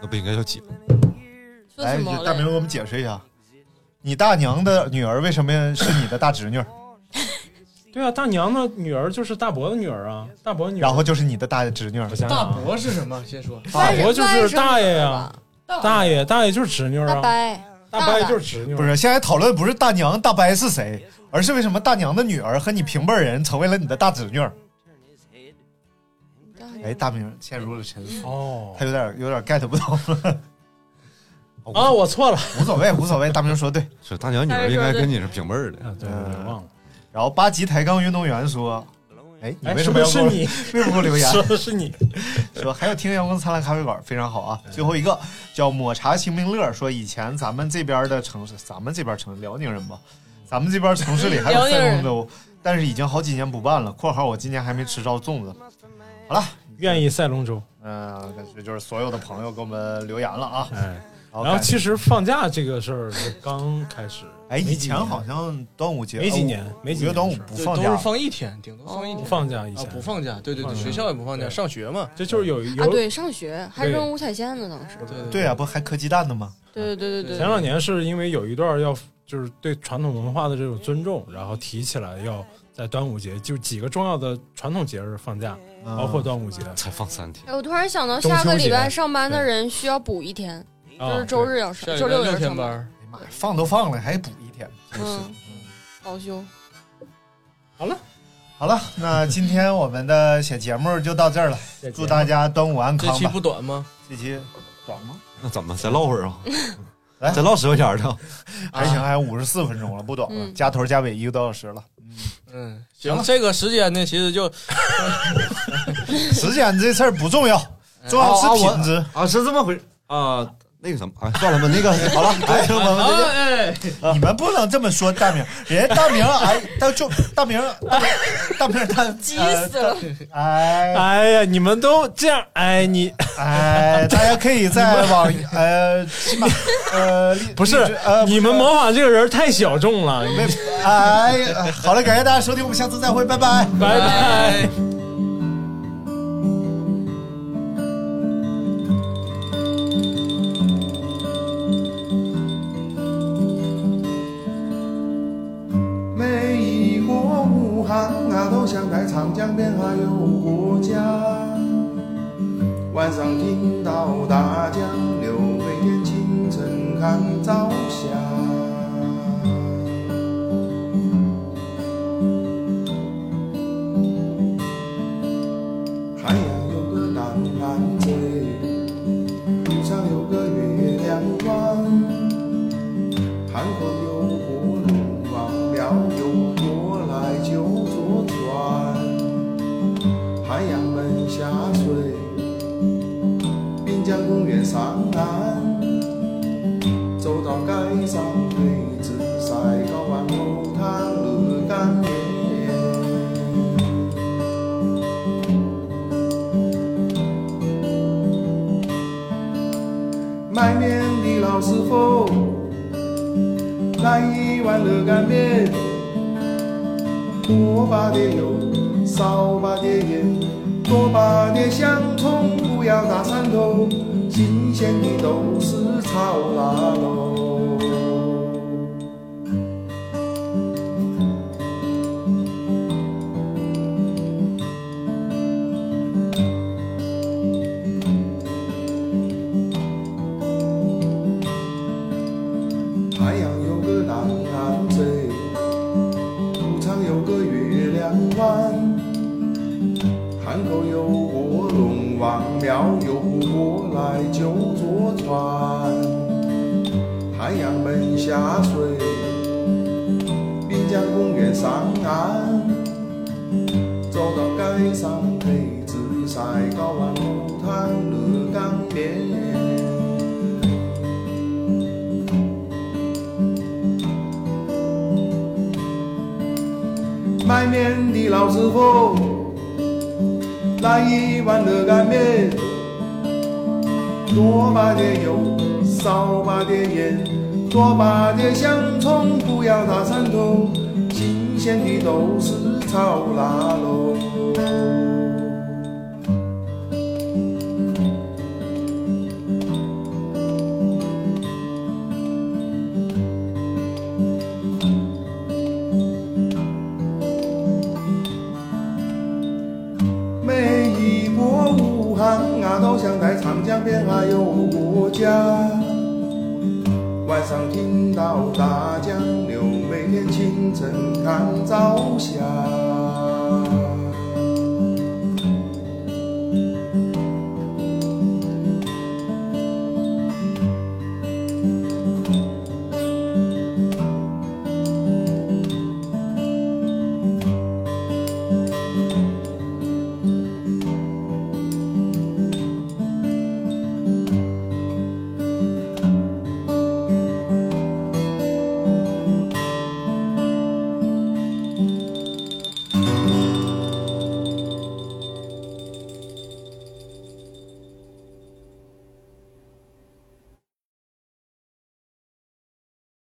那不应该叫姐？来，说什么大明给我们解释一下，你大娘的女儿为什么是你的大侄女，*laughs* 对啊，大娘的女儿就是大伯的女儿啊，大伯女儿，然后就是你的大侄女？我想想大啊伯是什么？先说。大伯就是大爷呀、呀，大爷大爷就是侄女大啊，伯，大伯就是侄女，不是，现在讨论不是大娘大伯是谁，而是为什么大娘的女儿和你平辈人成为了你的大侄女。哎，大明陷入了沉思，哦他有点有点 get 不到了。啊，我错了，*laughs* 无所谓，无所谓。大明说对。是大娘女儿应该跟你是平辈儿的。啊，对忘了，然后八级抬杠运动员说，哎，你哎，为什么要给我不是你？*laughs* 为什么给我留言？说的是你。*laughs* 说还有听阳光灿烂咖啡馆非常好啊。最后一个叫抹茶清明乐，说以前咱们这边的城市，咱们这边城辽宁人吧，咱们这边城市里还有赛龙舟，但是已经好几年不办了。（括号我今年还没吃着粽子。）好了，愿意赛龙舟，嗯、感觉就是所有的朋友给我们留言了啊。然后其实放假这个事儿是刚开始，哎，以前好像端午节没几年哦没几年端午不放假。都是，放一天，顶多放一天。啊放假以前，不放假，对对对，学校也不放假，上学嘛。这就是有有啊，对，上学还扔五彩线呢，当时。对对啊，不还磕鸡蛋的吗？对对对对对，前两年是因为有一段要就是对传统文化的这种尊重，然后提起来要在端午节就几个重要的传统节日放假，嗯包括端午节才放三天，哎，我突然想到，下个礼拜上班的人需要补一天，就啊是周日要上，周六六要上班。哎呀妈呀，放都放了，还补一天。真是，保休。好了，好了，那今天我们的小节目就到这儿了，祝大家端午安康吧。这期不短吗？这期短吗？那怎么再唠会儿啊？来再唠十块钱的，*laughs* 还行，还有五十四分钟了，不短了，嗯加头加尾一个多小时了。嗯，行，这个时间呢，其实就时间这事儿不重要，重要是品质。啊，是这么回事啊。那个什么，啊，算了吧，那个 *laughs* 好了，哎，们。哎，你们不能这么说大明，人家大明哎，他就大明大明大明他急死了！哎哎呀，你们都这样，哎，你哎，*laughs* 大家可以在网呃起码呃 *laughs* 不是呃你们模仿这个人太小众了，没哎好了，感谢大家收听，我们下次再会，拜拜。拜拜。有国家。晚上听王庙，有过来就坐船。太阳门下水，滨江公园上岸，走到街上配子晒高湾后滩热干面。卖面的老师傅，来一碗热干面，多把点油，少把点盐，多把点香葱，不要大蒜头，新鲜的都是炒腊肉。长江边还有国家。晚上听到大江流，每天清晨看朝霞。